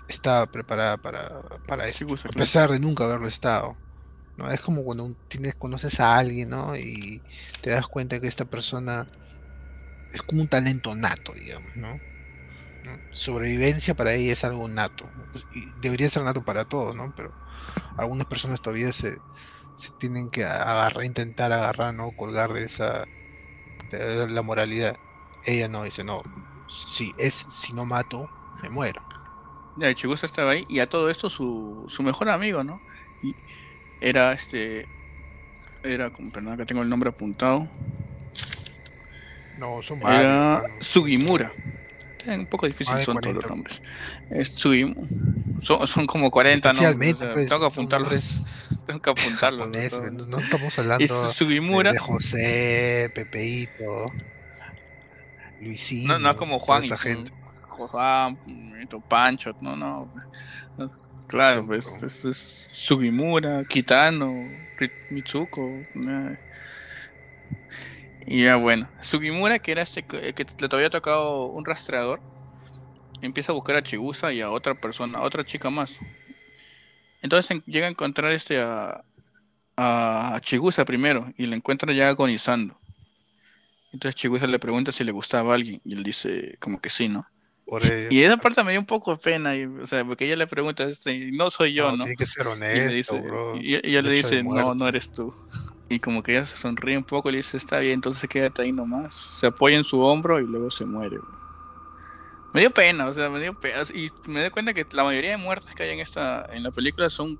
estaba preparada para, para esto, Chigusa, a claro. pesar de nunca haberlo estado. ¿no? Es como cuando tienes, conoces a alguien, ¿no? Y te das cuenta que esta persona es como un talento nato, digamos, ¿no? ¿no? Sobrevivencia para ella es algo nato. pues, y debería ser nato para todos, ¿no? Pero algunas personas todavía se, se tienen que agarrar, intentar agarrar, ¿no? Colgar de esa de la moralidad. Ella no dice, no, si es si no mato, me muero. Ya, el Chigusa estaba ahí y a todo esto su, su mejor amigo, ¿no? Y era este... Era, como, perdón, que tengo el nombre apuntado. No, son Era varios, mano. Sugimura. Eh, Un poco difícil son todos 40. los nombres. Es Sugimura. Son, son como 40 nombres. Especialmente, o sea, pues, tengo que apuntarlos. Tengo que apuntarlos. ¿no? Todo. no, no estamos hablando de, Sugimura. de José, Pepeito, Luisino, No, no es como Juan y esa gente. Juan, Pancho, no, no. Claro, pues es, es Sugimura, Kitano, Mitsuko. Y ya bueno, Sugimura, que era este que le había tocado un rastreador, empieza a buscar a Chigusa y a otra persona, a otra chica más. Entonces llega a encontrar este a, a Chigusa primero y le encuentra ya agonizando. Entonces Chigusa le pregunta si le gustaba a alguien y él dice como que sí, ¿no? Y esa parte me dio un poco pena, o sea, porque ella le pregunta, este, no soy yo, ¿no? Tiene que ser honesto, y, ella le dice, no, no eres tú. Y como que ella se sonríe un poco y le dice, está bien, entonces quédate ahí nomás. Se apoya en su hombro y luego se muere. Me dio pena, o sea, me dio pena. Y me doy cuenta que la mayoría de muertes que hay en esta en la película son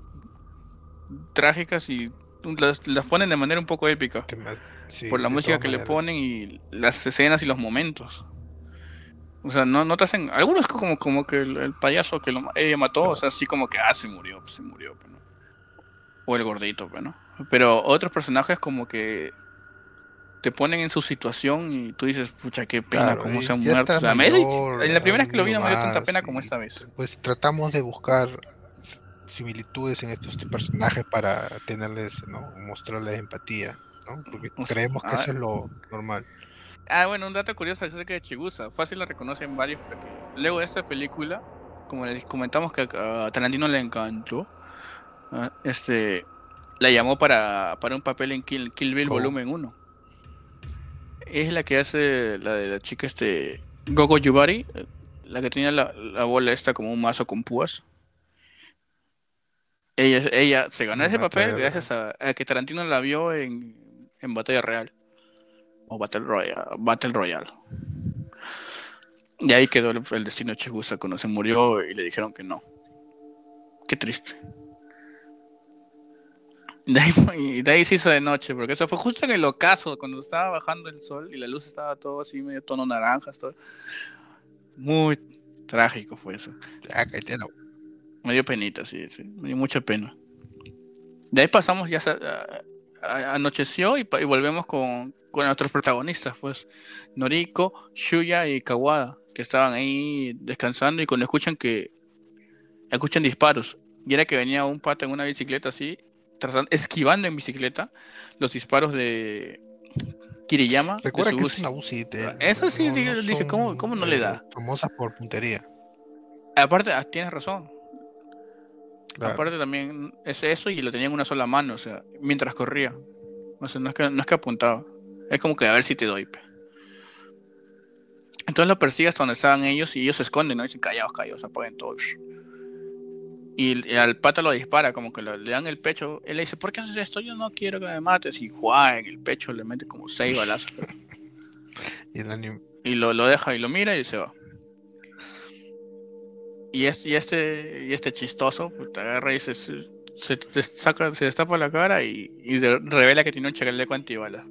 trágicas y las, ponen de manera un poco épica. por la música que le ponen y las escenas y los momentos. O sea, no, no te hacen. Algunos como, como que el, payaso que lo, ella mató, o sea, así como que, ah, se murió, se murió, pues, O el gordito, pero pues, no. Pero otros personajes como que te ponen en su situación y tú dices, pucha, qué pena, cómo se han muerto. en la primera vez que lo vi no me dio tanta pena como esta vez. Pues tratamos de buscar similitudes en estos personajes para tenerles, ¿no? mostrarles empatía, ¿no? Porque creemos que eso es lo normal. Ah, bueno, un dato curioso acerca de Chigusa. Fácil la reconocen varios porque luego de esta película, como les comentamos que a Tarantino le encantó, ah, este, la llamó para, para un papel en Kill, Bill Volumen 1. Es la que hace la de la chica este Gogo Yubari, la que tenía la, bola esta como un mazo con púas. Ella, ella se ganó ese papel gracias a, que Tarantino la vio en, en Batalla Real o Battle Royale. Battle Royale. Y ahí quedó el, destino de Chigusa cuando se murió y le dijeron que no. Qué triste. De ahí, de ahí se hizo de noche, porque eso fue justo en el ocaso, cuando estaba bajando el sol y la luz estaba todo así, medio tono naranja. Todo. Muy trágico fue eso. Me dio penita, sí, sí, me dio mucha pena. De ahí pasamos, ya anocheció y, y volvemos con, con nuestros protagonistas, pues Noriko, Shuya y Kawada, que estaban ahí descansando y cuando escuchan que escuchan disparos, y era que venía un pata en una bicicleta así, tratando, esquivando en bicicleta los disparos de Kiriyama. Recuerda que es una Eso sí, dije, ¿cómo, ¿cómo, no le da? Famosa por puntería. Aparte, ah, tienes razón. Aparte también es eso y lo tenía en una sola mano, o sea, mientras corría. O sea, no es que, no es que apuntaba. Es como que a ver si te doy. Entonces lo persigue hasta donde estaban ellos y ellos se esconden, ¿no? Dicen callados, callados, apaguen todos. Y, al pata lo dispara, como que le dan el pecho. Él le dice, ¿por qué haces esto? Yo no quiero que me mates. Y juega en el pecho le mete como seis balazos. y, lo, deja y lo mira y se va. Y este, y este, y este chistoso, pues, te agarra y se, se, saca, se destapa la cara y, revela que tiene un chaleco antibalas.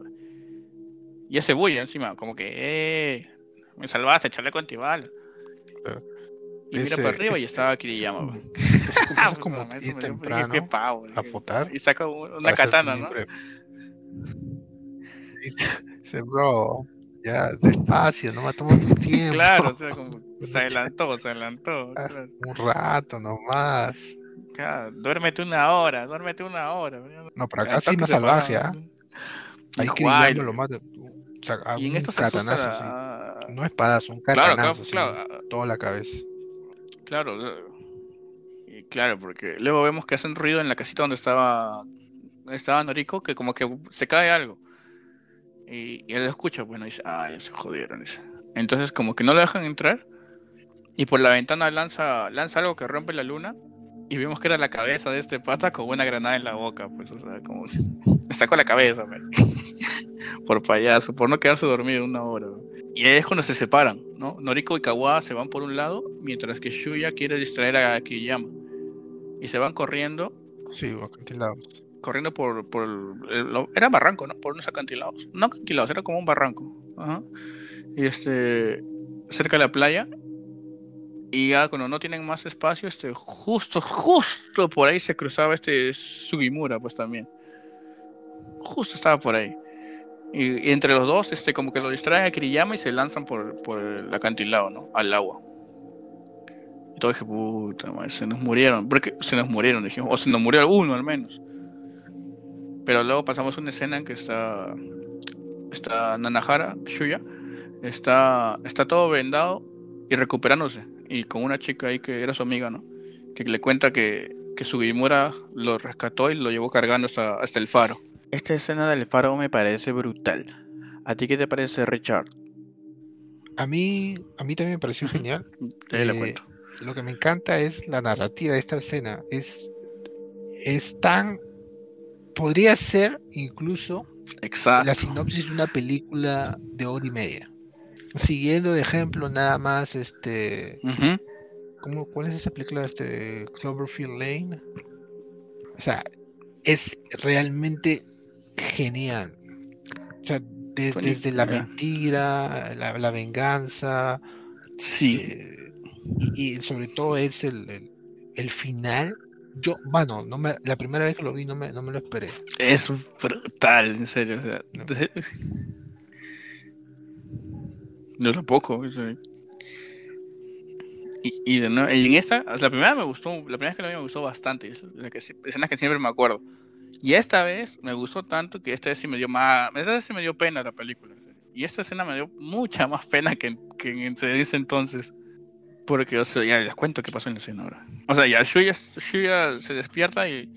Y ese bulla encima, como que, eh, me salvaste, echarle con antibal. Y mira para arriba y estaba Kiriyama. Es, como ir temprano a potar. Y saca una katana, ¿no? Dice, bro, ya despacio, no matamos tu tiempo. Claro, o sea, como se adelantó, se adelantó. Ah, un rato nomás. Claro, duérmete una hora, duérmete una hora. No, pero acá sí más salvaje, ¿ah? Ahí Kiriyama lo mata y en esto se No espadas, un catanazo, claro, claro, toda la cabeza. Claro, y claro, porque luego vemos que hacen ruido en la casita donde estaba estaba Noriko, que como que se cae algo. Y, él lo escucha, bueno, dice, ay, se jodieron. Entonces como que no lo dejan entrar. Y por la ventana lanza, lanza algo que rompe la luna. Y vemos que era la cabeza de este pata con una granada en la boca. Pues, o sea, como. Me sacó la cabeza, por payaso, por no quedarse dormido una hora. Y ahí es cuando se separan, ¿no? Noriko y Kawa se van por un lado, mientras que Shuya quiere distraer a Kiyama. Y se van corriendo. Sí, acantilados. Corriendo por. por era barranco, ¿no? Por unos acantilados. No acantilados, era como un barranco. Y este. cerca de la playa. Y ya cuando no tienen más espacio, este, justo, justo por ahí se cruzaba este Sugimura, pues también. Justo estaba por ahí. Y, entre los dos, este, como que lo distraen a Kiriyama y se lanzan por, por el acantilado, ¿no? Al agua. todo dije, puta madre, se nos murieron. Porque se nos murieron, dijimos, o se nos murió alguno al menos. Pero luego pasamos una escena en que está. Está Nanahara, Shuya. Está, está todo vendado y recuperándose. Y con una chica ahí que era su amiga, ¿no? Que le cuenta que, que su Gimura lo rescató y lo llevó cargando hasta el faro. Esta escena del faro me parece brutal. ¿A ti qué te parece, Richard? A mí, a mí también me pareció genial. Cuento. Lo que me encanta es la narrativa de esta escena. Es, es tan. Podría ser incluso Exacto. la sinopsis de una película de hora y media. Siguiendo de ejemplo nada más este. ¿cómo, ¿Cuál es esa película? Este Cloverfield Lane. O sea, es realmente genial. O sea, de- desde la mentira, la, la venganza, Sí. eh, y, y sobre todo es el, el, el final. Yo, bueno, no me, la primera vez que lo vi no me, no me lo esperé. Es brutal, en serio. O sea, No. No tampoco. Y, y, de nuevo- y en esta, la primera me gustó, la primera vez que la vi me gustó bastante, es la que, escenas que siempre me acuerdo. Y esta vez me gustó tanto que esta vez sí me dio más, esta vez sí me dio pena la película. Y esta escena me dio mucha más pena que, que en ese entonces. Porque, o sea, ya les cuento qué pasó en la escena ahora. O sea, ya Shuya, Shuya se despierta y,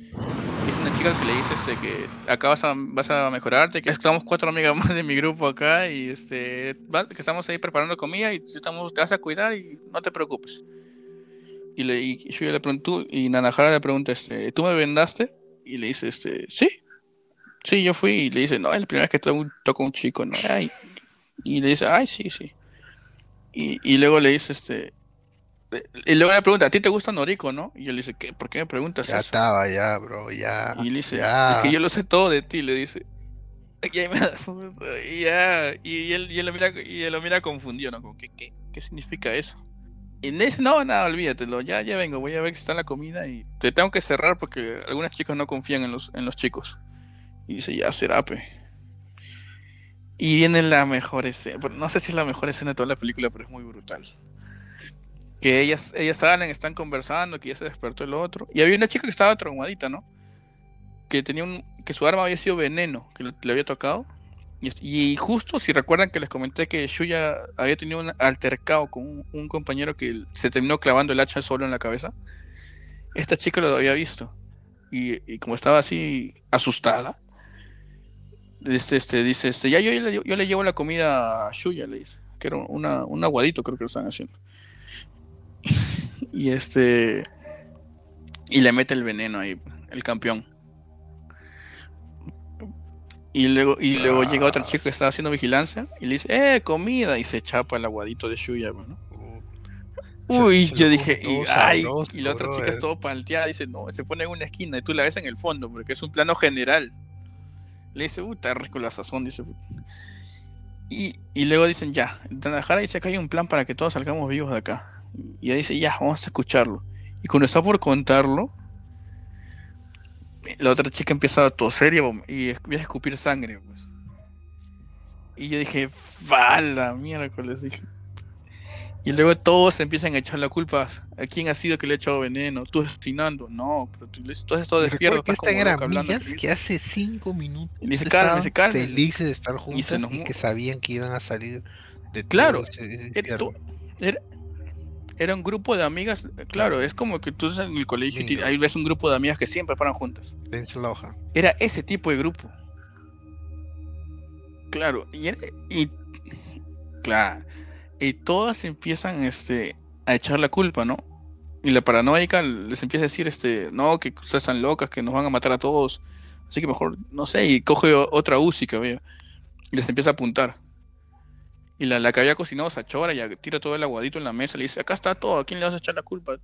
es una chica que le dice este, que acá vas a, vas a mejorarte, que estamos cuatro amigas más de mi grupo acá y este, que estamos ahí preparando comida y estamos, te vas a cuidar y no te preocupes. Y, le, y Shuya le preguntó, y Nanahara le pregunta, este, ¿tú me vendaste? Y le dice, este, sí, sí, yo fui. Y le dice, no, es la primera vez que toco un, toco un chico, ¿no? Ay. Y le dice, ay, sí, sí. Y, y luego le dice, este, y luego le pregunta, ¿a ti te gusta Noriko, no? Y él dice, ¿qué? ¿Por qué me preguntas Ya eso? estaba, ya, bro, ya. Y le dice, ya. es que yo lo sé todo de ti, le dice. Y, ahí me da- y ya, y él, y él lo mira, y él lo mira confundido, ¿no? Como que, ¿qué, ¿qué significa eso? Le dice, no, nada, olvídatelo, ya, ya vengo, voy a ver si está la comida y te tengo que cerrar porque algunas chicas no confían en los, en los chicos. Y dice, ya, serape. Y viene la mejor escena, no sé si es la mejor escena de toda la película, pero es muy brutal. Que ellas, ellas salen, están conversando, que ya se despertó el otro. Y había una chica que estaba traumadita, ¿no? que tenía un que su arma había sido veneno que le había tocado y, justo si recuerdan que les comenté que Shuya había tenido un altercado con un, compañero que se terminó clavando el hacha solo en la cabeza esta chica lo había visto. Y, como estaba así asustada este, este dice este ya yo, yo le llevo la comida a Shuya le dice que era una, un aguadito creo que lo estaban haciendo. Y este y le mete el veneno ahí el campeón y luego, y luego llega otra chica que está haciendo vigilancia y le dice, ¡eh, comida! Y se chapa el aguadito de Shuya, ¿no? Uy, yo dije, y, ay, y la otra chica es todo palteada, dice, no, se pone en una esquina y tú la ves en el fondo, porque es un plano general. Le dice, uy, está rico la sazón, dice. Y, y luego dicen, ya, Tanahara dice que hay un plan para que todos salgamos vivos de acá. Y ella dice, ya, vamos a escucharlo. Y cuando está por contarlo, la otra chica empieza a toser y, y empieza a escupir sangre. Pues. Y yo dije, ¡Vala! Miércoles. Dije. Y luego todos empiezan a echar la culpa. ¿A quién ha sido que le ha echado veneno? ¿Tú asesinando? No, pero tú, tú has estado Y despierto. Estás como eran amigas que hace cinco minutos Y dice, estaban "Cálmese, cálmese". felices de estar juntas se y, nos mu- que sabían que iban a salir de Claro, todo ese, ese Era, era- un grupo de amigas. eh, Claro, es como que tú estás en el colegio y ahí ves un grupo de amigas que siempre paran juntas. Dense la hoja. Era ese tipo de grupo. Claro, y, era- y claro, y todas empiezan este a echar la culpa, ¿no? Y la paranoica les empieza a decir este, no, que ustedes están locas, que nos van a matar a todos. Así que mejor, no sé, y coge otra UCI que había. Y les empieza a apuntar. Y la, la que había cocinado se achora y tira todo el aguadito en la mesa. Le dice, acá está todo, ¿a quién le vas a echar la culpa?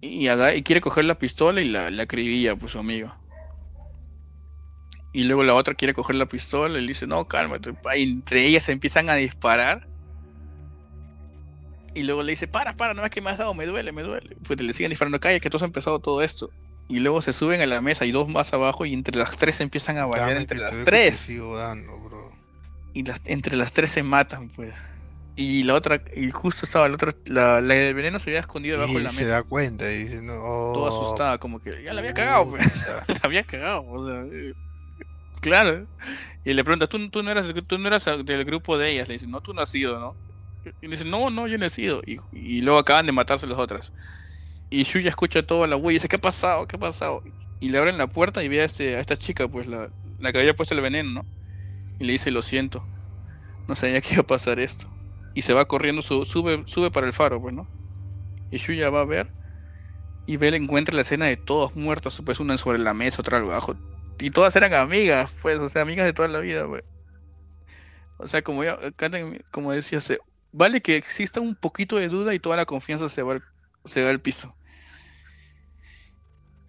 Y, y quiere coger la pistola y la, la acribilla, pues su amigo. Y luego la otra quiere coger la pistola y le dice, no, cálmate. pa", y entre ellas se empiezan a disparar. Y luego le dice, para, para, no es que me has dado, me duele, me duele. Pues le siguen disparando, calla, que tú has empezado todo esto. Y luego se suben a la mesa y dos más abajo y entre las tres se empiezan a bailar entre las tres. dando, bro. Y las, entre las tres se matan, pues. Y la otra, y justo estaba la otra, la, la del veneno se había escondido debajo de la y se mesa. da cuenta y dice, no, Toda oh, asustada, como que ya la había cagado, pues. puta". la había cagado, o sea, eh, claro. Y le pregunta, ¿tú, tú no eras, tú no eras del grupo de ellas, le dice, no, tú no has sido, ¿no? Y le dice, no, no, yo no he sido. Y, y luego acaban de matarse las otras. Y Shuya escucha todo a la wea y dice, ¿qué ha pasado? ¿Qué ha pasado? Y le abren la puerta y ve a, este, a esta chica, pues, la, la que había puesto el veneno, ¿no? Y le dice, lo siento. No sabía que iba a pasar esto. Y se va corriendo, su- sube, sube para el faro, pues, ¿no? Y Shuya va a ver y ve, encuentra la escena de todos muertos, pues una sobre la mesa, otra abajo. Y todas eran amigas, pues, o sea, amigas de toda la vida, pues. O sea, como ya, como decía, se- vale que exista un poquito de duda y toda la confianza se va se va al piso.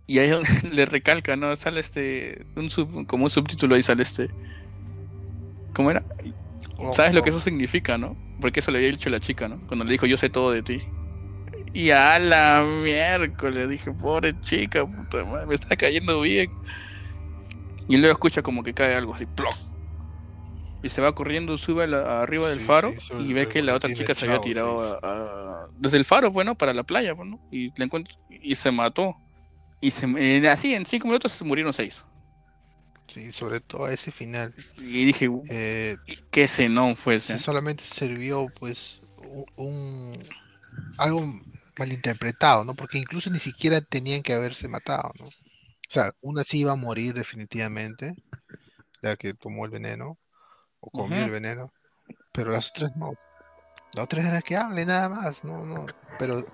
Y ahí le recalca, ¿no? Sale este, un sub- como un subtítulo ahí sale este. ¿Cómo era? Oh, ¿Sabes lo que eso significa, no? Porque eso le había dicho la chica, ¿no? Cuando le dijo, yo sé todo de ti. Y a la miércoles dije, pobre chica, puta madre, me está cayendo bien. Y luego escucha como que cae algo así, ¡ploc! Y se va corriendo, sube la- arriba del Sí, faro sí, y ve que la otra chica se había tirado sí. a- a- desde el faro, bueno, para la playa, pues, ¿no? Y la encuentra y se mató. Y se, así, en cinco minutos se murieron seis. Sí, sobre todo a ese final. Y dije, Eh, qué cenón fue ese. solamente sirvió pues un algo malinterpretado, ¿no? Porque incluso ni siquiera tenían que haberse matado, ¿no? O sea, una sí iba a morir definitivamente, la que tomó el veneno o comió el veneno, pero las otras no. Las otras era que hable nada más, no, no. Pero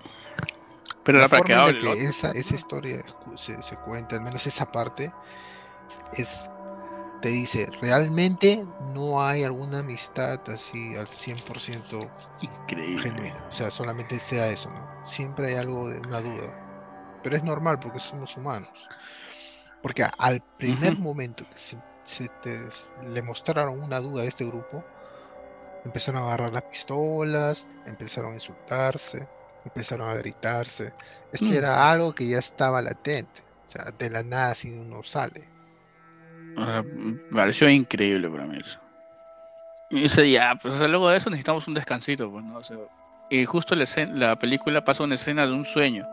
Pero la era para que forma en la hable. que ¿no? esa, esa historia se, se cuenta, al menos esa parte, es te dice, realmente no hay alguna amistad así al 100% Increíble. genuina. O sea, solamente sea eso, ¿no? Siempre hay algo de una duda. Pero es normal porque somos humanos. Porque al primer momento que se, se te- le mostraron una duda a este grupo, empezaron a agarrar las pistolas, empezaron a insultarse, empezaron a gritarse. Esto Mm. era algo que ya estaba latente. O sea, de la nada si uno sale. O sea, pareció increíble para mí eso. Y dice, ya, pues luego de eso necesitamos un descansito, pues, ¿no? O y justo la, escena- la película pasa una escena de un sueño.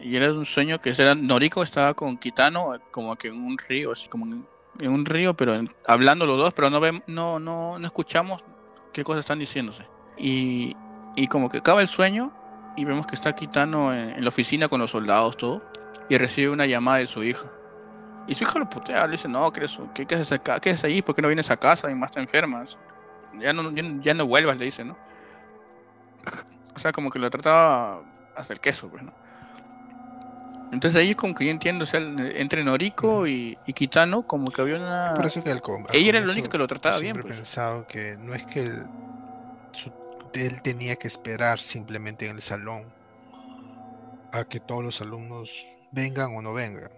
Y era un sueño que era, Noriko estaba con Kitano como que en un río, así como en, un río, pero en- hablando los dos, pero no, vem- no, no, no escuchamos qué cosas están diciéndose. Y, y como que acaba el sueño y vemos que está Kitano en, en la oficina con los soldados, todo, y recibe una llamada de su hija. Y su hija lo putea, le dice, no, ¿qué, eres- qué, qué haces acá? ¿Qué haces ahí? ¿Por qué no vienes a casa? Mi mamá está enferma. Ya no, ya, no- ya no vuelvas, le dice, ¿no? O sea, como que lo trataba hasta el queso, pues, ¿no? Entonces ahí como que yo entiendo, o sea, entre Noriko y, y Kitano, como que había una... Por eso que al com-. Ella era la única que lo yo trataba bien, siempre pues. he pensado que no es que él, su- él tenía que esperar simplemente en el salón a que todos los alumnos vengan o no vengan.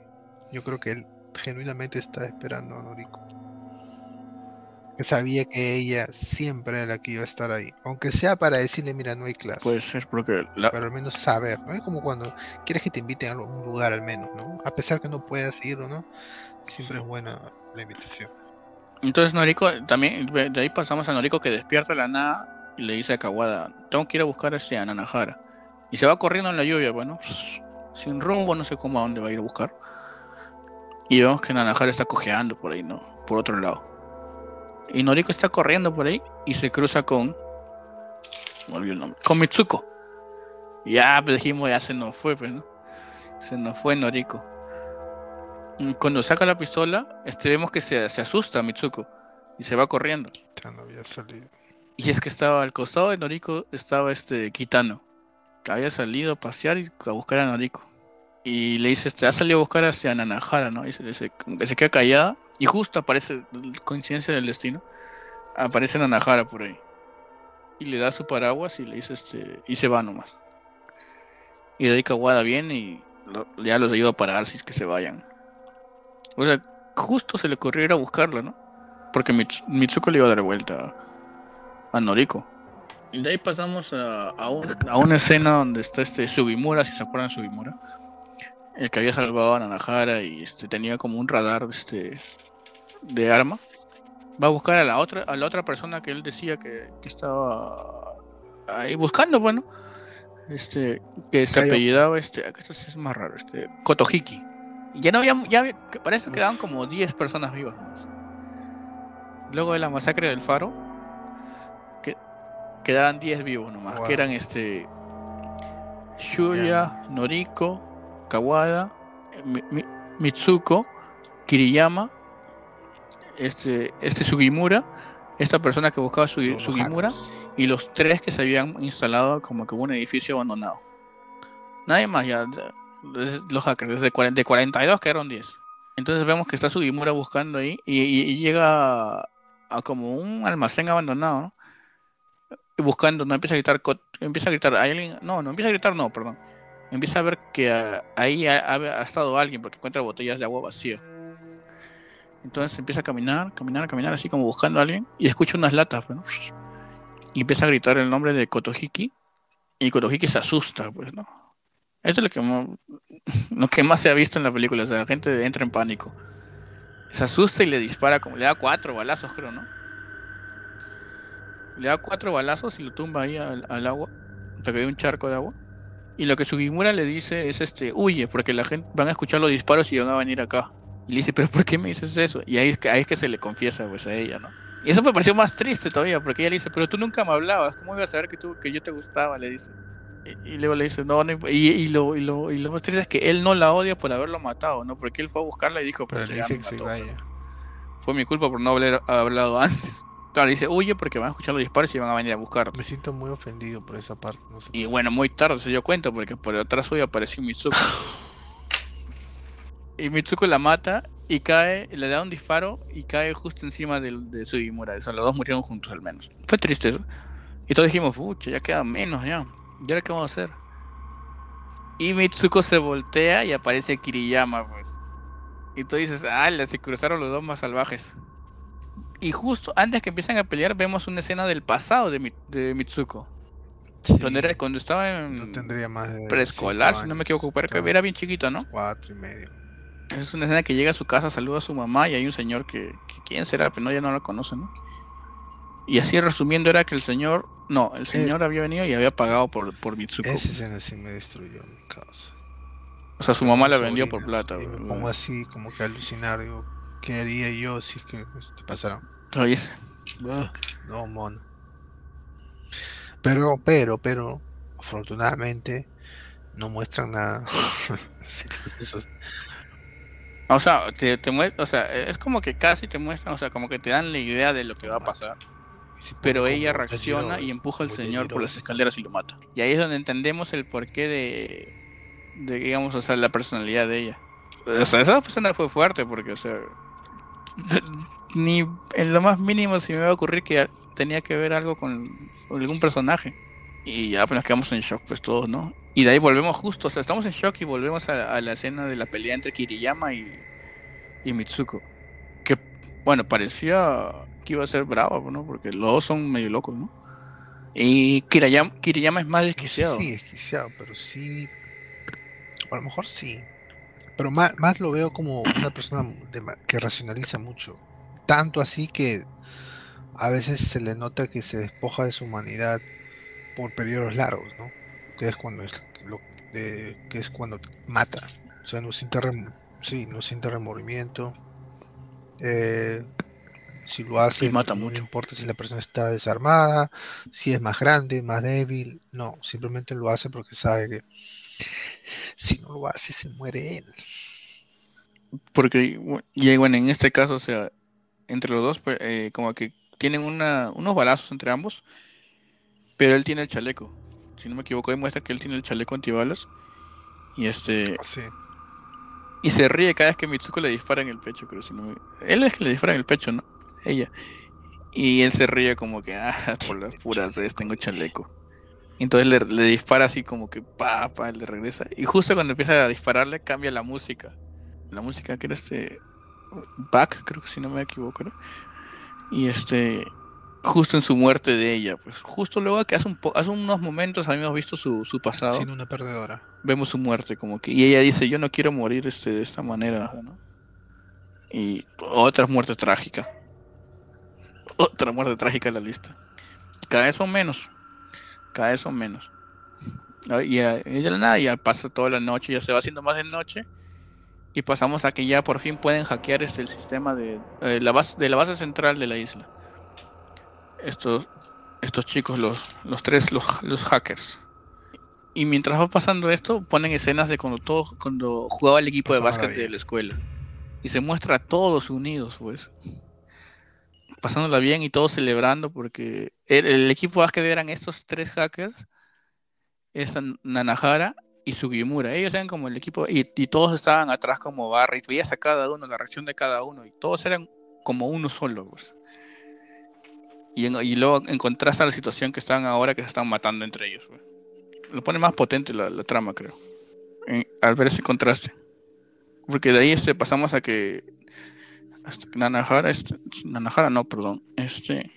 Yo creo que él genuinamente estaba esperando a Noriko. Que sabía que ella siempre era la que iba a estar ahí. Aunque sea para decirle, mira, no hay clase. Puede ser, porque la- Pero al menos saber, ¿no? Es como cuando quieres que te inviten a algún lugar al menos, ¿no? A pesar que no puedas ir o no, siempre es buena la invitación. Entonces Noriko, también, de ahí pasamos a Noriko que despierta de la nada y le dice a Kawada, tengo que ir a buscar a este a Nanahara. Y se va corriendo en la lluvia, bueno, sin rumbo, no sé cómo a dónde va a ir a buscar. Y vemos que Nanahara está cojeando por ahí, ¿no? Por otro lado. Y Noriko está corriendo por ahí y se cruza con... Me olvidé el nombre. Con Mitsuko. Ya, pues dijimos, ya se nos fue, pues, ¿no? Se nos fue Noriko. Y Cuando saca la pistola, este, vemos que se, se asusta Mitsuko y se va corriendo. Ya no había salido. Y es que estaba al costado de Noriko, estaba este Kitano, que había salido a pasear y a buscar a Noriko. Y le dice, este, ha salido a buscar hacia Nanahara, ¿no? Y se, se- queda callada. Y justo aparece, coincidencia del destino, aparece Nanahara por ahí. Y le da su paraguas y le dice, este, y se va nomás. Y de ahí Kawada viene y ya los ayuda a parar si es que se vayan. O sea, justo se le ocurrió ir a buscarla, ¿no? Porque Mits- Mitsuko le iba a dar vuelta a, Noriko. Y de ahí pasamos a, a, un- a una escena donde está este Sugimura, si se acuerdan de Sugimura. El que había salvado a Nanahara y este tenía como un radar este de arma. va a buscar a la otra, a la otra persona que él decía que, que estaba ahí buscando, bueno, este, que se apellidaba, este, esto sí es más raro, este, Kotohiki. Ya no había, ya había- parece que quedaban como 10 personas vivas. nomás. Luego de la masacre del faro, que, quedaban 10 vivos nomás, Wow. que eran este Shuya, Noriko, Kawada, Mi- Mi- Mitsuko, Kiriyama, este, este Sugimura, esta persona que buscaba Sugimura, y los tres que se habían instalado como que un edificio abandonado. Nadie más, ya. Los hackers, desde 40, de 42 quedaron 10. Entonces vemos que está Sugimura buscando ahí y, y- y llega a, a como un almacén abandonado, ¿no? Y buscando, no empieza a gritar, empieza a gritar, ¿hay alguien? No, no empieza a gritar, no, perdón. Empieza a ver que ah, ahí ha, estado alguien porque encuentra botellas de agua vacía. Entonces empieza a caminar, caminar, caminar, así como buscando a alguien y escucha unas latas, y empieza a gritar el nombre de Kotohiki y Kotohiki se asusta, pues, ¿no? Eso es lo que más, lo que más se ha visto en la película, o sea, la gente entra en pánico. Se asusta y le dispara, como le da cuatro balazos, creo, ¿no? Le da cuatro balazos y lo tumba ahí al, al agua, hasta que hay un charco de agua. Y lo que Sugimura le dice es este, huye, porque la gente van a escuchar los disparos y van a venir acá. Y le dice, pero ¿por qué me dices eso? Y ahí es que, ahí es que se le confiesa pues a ella, ¿no? Y eso me pareció más triste todavía, porque ella le dice, pero tú nunca me hablabas, ¿cómo iba a saber que, tú, que yo te gustaba? Le dice. Y, y luego le dice, no, no y, y, lo, y, lo, y lo más triste es que él no la odia por haberlo matado, ¿no? Porque él fue a buscarla y dijo, Pero "Pucha, le mató, vaya. Fue mi culpa por no haber hablado antes. Claro, dice, huye porque van a escuchar los disparos y van a venir a buscar. Me siento muy ofendido por esa parte. No sé. Y bueno, muy tarde se dio cuenta porque por detrás suyo apareció Mitsuko. y Mitsuko la mata y cae, le da un disparo y cae justo encima del, de Sugimura. O sea, los dos murieron juntos al menos. Fue triste eso. Y todos dijimos, pucha, ya queda menos ya. ¿Y ahora qué vamos a hacer? Y Mitsuko se voltea y aparece Kiriyama, pues. Y tú dices, ah, se cruzaron los dos más salvajes. Y justo antes que empiezan a pelear, vemos una escena del pasado de, Mi- de Mitsuko. Sí, Cuando, era, cuando estaba en no preescolar, si no me equivoco, pero que estaba era bien chiquito, ¿no? Cuatro y medio. Es una escena que llega a su casa, saluda a su mamá y hay un señor que, que quién será, pero no, ya no lo conoce, ¿no? Y así resumiendo era que el señor, no, el señor había venido y había pagado por, por Mitsuko. Esa escena sí me destruyó mi causa. O sea, su mamá la vendió por plata. Y me así como que alucinar. Digo, ¿qué haría yo si es que esto pasara? Oye, Ah, No, mono. Pero, pero, pero, afortunadamente, no muestran nada. Eso es- o sea, te, te o sea, es como que casi te muestran, o sea, como que te dan la idea de lo que va a pasar. Pero ella reacciona y empuja al señor por las escaleras y lo mata. Y ahí es donde entendemos el porqué de, de digamos, o sea, la personalidad de ella. O sea, esa persona fue fuerte porque, o sea, ni en lo más mínimo se me iba a ocurrir que tenía que ver algo con, algún personaje. Y ya pues nos quedamos en shock pues todos, ¿no? Y de ahí volvemos justo, o sea, estamos en shock y volvemos a, a la escena de la pelea entre Kiriyama y, y Mitsuko. Que, bueno, parecía que iba a ser brava, ¿no? Porque los dos son medio locos, ¿no? Y Kiriyama, Kiriyama es más desquiciado. si desquiciado, pero sí. A lo mejor sí. Pero más, más lo veo como una persona de que racionaliza mucho. Tanto así que a veces se le nota que se despoja de su humanidad por periodos largos, ¿no? Que es cuando es lo de- que es cuando mata. O sea, no siente rem- sí, no siente remordimiento. Eh, si lo hace, Y mata no mucho. importa si la persona está desarmada, si es más grande, más débil. No, simplemente lo hace porque sabe que si no lo hace, se muere él. Porque, y bueno, en este caso, o sea, entre los dos, pues, eh, como que tienen una, unos balazos entre ambos, pero él tiene el chaleco. Si no me equivoco, demuestra que él tiene el chaleco antibalas. Y este, Sí. y se ríe cada vez que Mitsuko le dispara en el pecho, creo. Si no me- Él es que le dispara en el pecho, ¿no? Ella. Y él se ríe como que, ah, por las puras, es, tengo chaleco. Y Entonces le, le dispara así como que, pa, pa, le regresa. Y justo cuando empieza a dispararle, cambia la música. La música que era este. Back, creo que si no me equivoco, ¿no? Y este. Justo en su muerte de ella, pues. Justo luego que hace, un po- hace unos momentos habíamos visto su, su pasado Siendo una perdedora. vemos su muerte como que y ella dice yo no quiero morir este de esta manera ¿no? y otra muerte trágica Otra muerte trágica en la lista. Cada vez son menos. Cada vez son menos. Y ella nada, ya pasa toda la noche, ya se va haciendo más de noche. Y pasamos a que ya por fin pueden hackear este, el sistema de, eh, la base, de la base central de la isla. Estos, estos chicos, los, los tres, los, los hackers. Y mientras va pasando esto, ponen escenas de cuando todo, cuando jugaba el equipo de básquet de la escuela. Y se muestra a todos unidos, pues. Pasándola bien y todos celebrando porque el, equipo de básquet eran estos tres hackers. Esa Nanahara y Sugimura. Ellos eran como el equipo y, todos estaban atrás como barra y veías a cada uno, la reacción de cada uno y todos eran como uno solo. Pues. Y, y luego en contraste a la situación que están ahora que se están matando entre ellos. Pues lo pone más potente la, trama, creo. al ver ese contraste. Porque de ahí este, pasamos a que Nanahara, este, Nanahara no, perdón, este,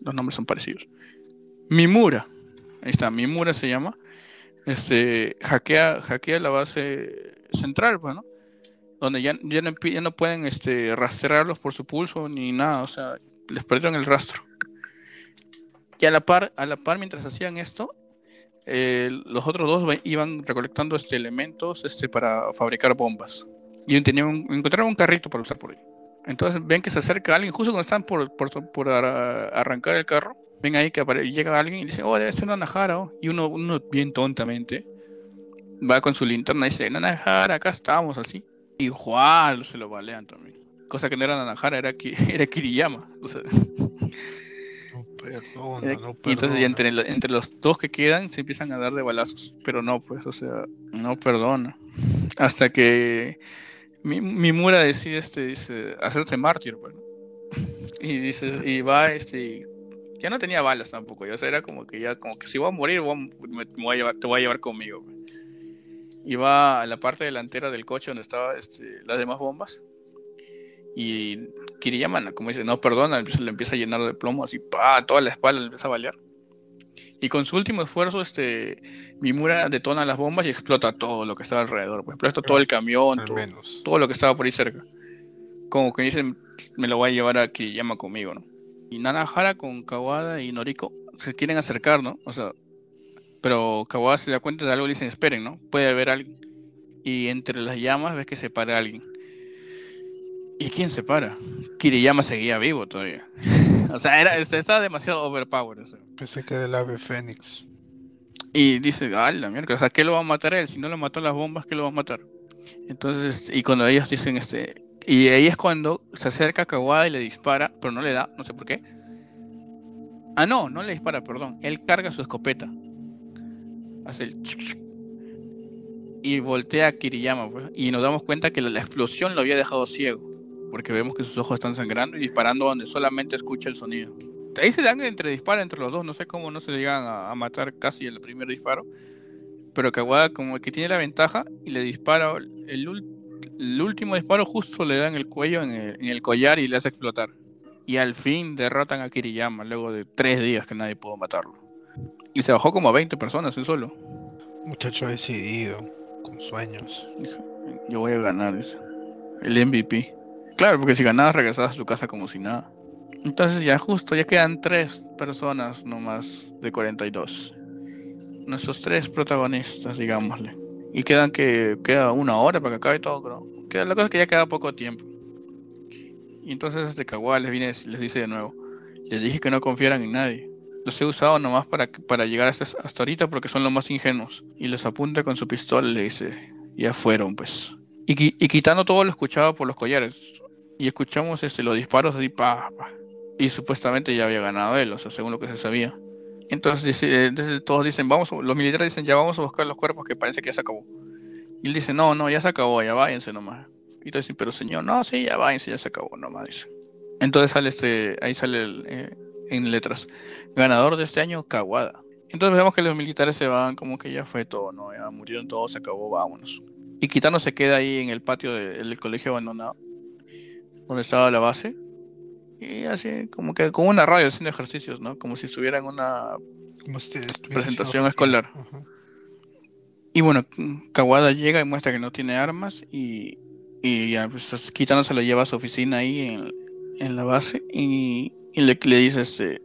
los nombres son parecidos. Mimura, ahí está, Mimura se llama, este, hackea, hackea la base central, bueno, donde ya, ya, no, pueden este, rastrearlos por su pulso ni nada, o sea, les perdieron el rastro. Y a la par, a la par mientras hacían esto, eh, los otros dos iban recolectando este, elementos este, para fabricar bombas. Y tenían encontraron un carrito para usar por ahí. Entonces ven que se acerca alguien, justo cuando están por, por, arrancar el carro, ven ahí que llega alguien y dice, oh, debe ser Nanahara. Oh". Y uno, uno bien tontamente va con su linterna y dice, Nanahara, acá estamos, así. Igual se lo balean también. Cosa que no era Nanahara, era, era Kiriyama. O sea, eh, y entonces entre, entre los dos que quedan se empiezan a dar de balazos, pero no, pues, o sea, no perdona. Hasta que mi, Mura decide este, dice, hacerse mártir, bueno. Y dice, y va, este, ya no tenía balas tampoco, ya, era como que ya, como que si voy a morir, me, voy a llevar, te voy a llevar conmigo. Y va a la parte delantera del coche donde estaban este, las demás bombas y Kiriyama, como dice, no perdona, le empieza a llenar de plomo, así, pa, toda la espalda le empieza a balear. Y con su último esfuerzo, este, Mimura detona las bombas y explota todo lo que estaba alrededor. Pues explota todo el camión, todo, lo que estaba por ahí cerca. Como que dicen, me lo voy a llevar a Kiriyama conmigo, ¿no? Y Nanahara con Kawada y Noriko se quieren acercar, ¿no? O sea, pero Kawada se da cuenta de algo y dicen, esperen, ¿no? Puede haber alguien. Y entre las llamas ves que se para alguien. ¿Y quién se para? Kiriyama seguía vivo todavía. o sea, era, estaba demasiado overpowered. Pensé que era el ave fénix. Y dice, ah, la mierda, o sea, ¿qué lo va a matar él? Si no lo mató las bombas, ¿qué lo va a matar? Entonces, y cuando ellos dicen, este, y ahí es cuando se acerca a Kawada y le dispara, pero no le da, no sé por qué. Ah, no, no le dispara, perdón. Él carga su escopeta. Hace el y voltea a Kiriyama, pues, y nos damos cuenta que la explosión lo había dejado ciego porque vemos que sus ojos están sangrando y disparando donde solamente escucha el sonido. Ahí se dan entre dispara entre los dos, no sé cómo no se llegan a, matar casi el primer disparo, pero Kawada como que tiene la ventaja y le dispara el, último disparo justo le da en el cuello, en el, collar y le hace explotar. Y al fin derrotan a Kiriyama luego de tres días que nadie pudo matarlo. Y se bajó como a 20 personas en solo. Muchacho decidido, con sueños. Yo voy a ganar eso. El MVP. Claro, porque si ganabas regresabas a tu casa como si nada. Entonces ya justo, ya quedan tres personas nomás de 42. Nuestros tres protagonistas, digámosle. Y quedan que queda una hora para que acabe todo, creo. Queda, la cosa es que ya queda poco tiempo. Y entonces este Kawhi les viene les dice de nuevo. Les dije que no confiaran en nadie. Los he usado nomás para, para llegar hasta, hasta ahorita porque son los más ingenuos. Y les apunta con su pistola y le dice, ya fueron pues. Y, y quitando todo lo escuchado por los collares y escuchamos este, los disparos así, pa, y supuestamente ya había ganado él, o sea, según lo que se sabía. Entonces, entonces todos dicen, vamos, los militares dicen, ya vamos a buscar los cuerpos que parece que ya se acabó. Y él dice, no, no, ya se acabó, ya váyanse nomás. Y todos dicen, pero señor, no, sí, ya váyanse, ya se acabó nomás, dice. Entonces sale este, ahí sale el, eh, en letras, ganador de este año, Kawada. Entonces vemos que los militares se van, como que ya fue todo, ¿no? Ya murieron todos, se acabó, vámonos. Y Kitano se queda ahí en el patio del colegio abandonado donde estaba la base. Y así, como que con una radio haciendo ejercicios, ¿no? Como si estuviera en una presentación escolar. Y bueno, Kawada llega y muestra que no tiene armas y, y ya, pues, Kitano se lo lleva a su oficina ahí en, en la base y y le, le dice este,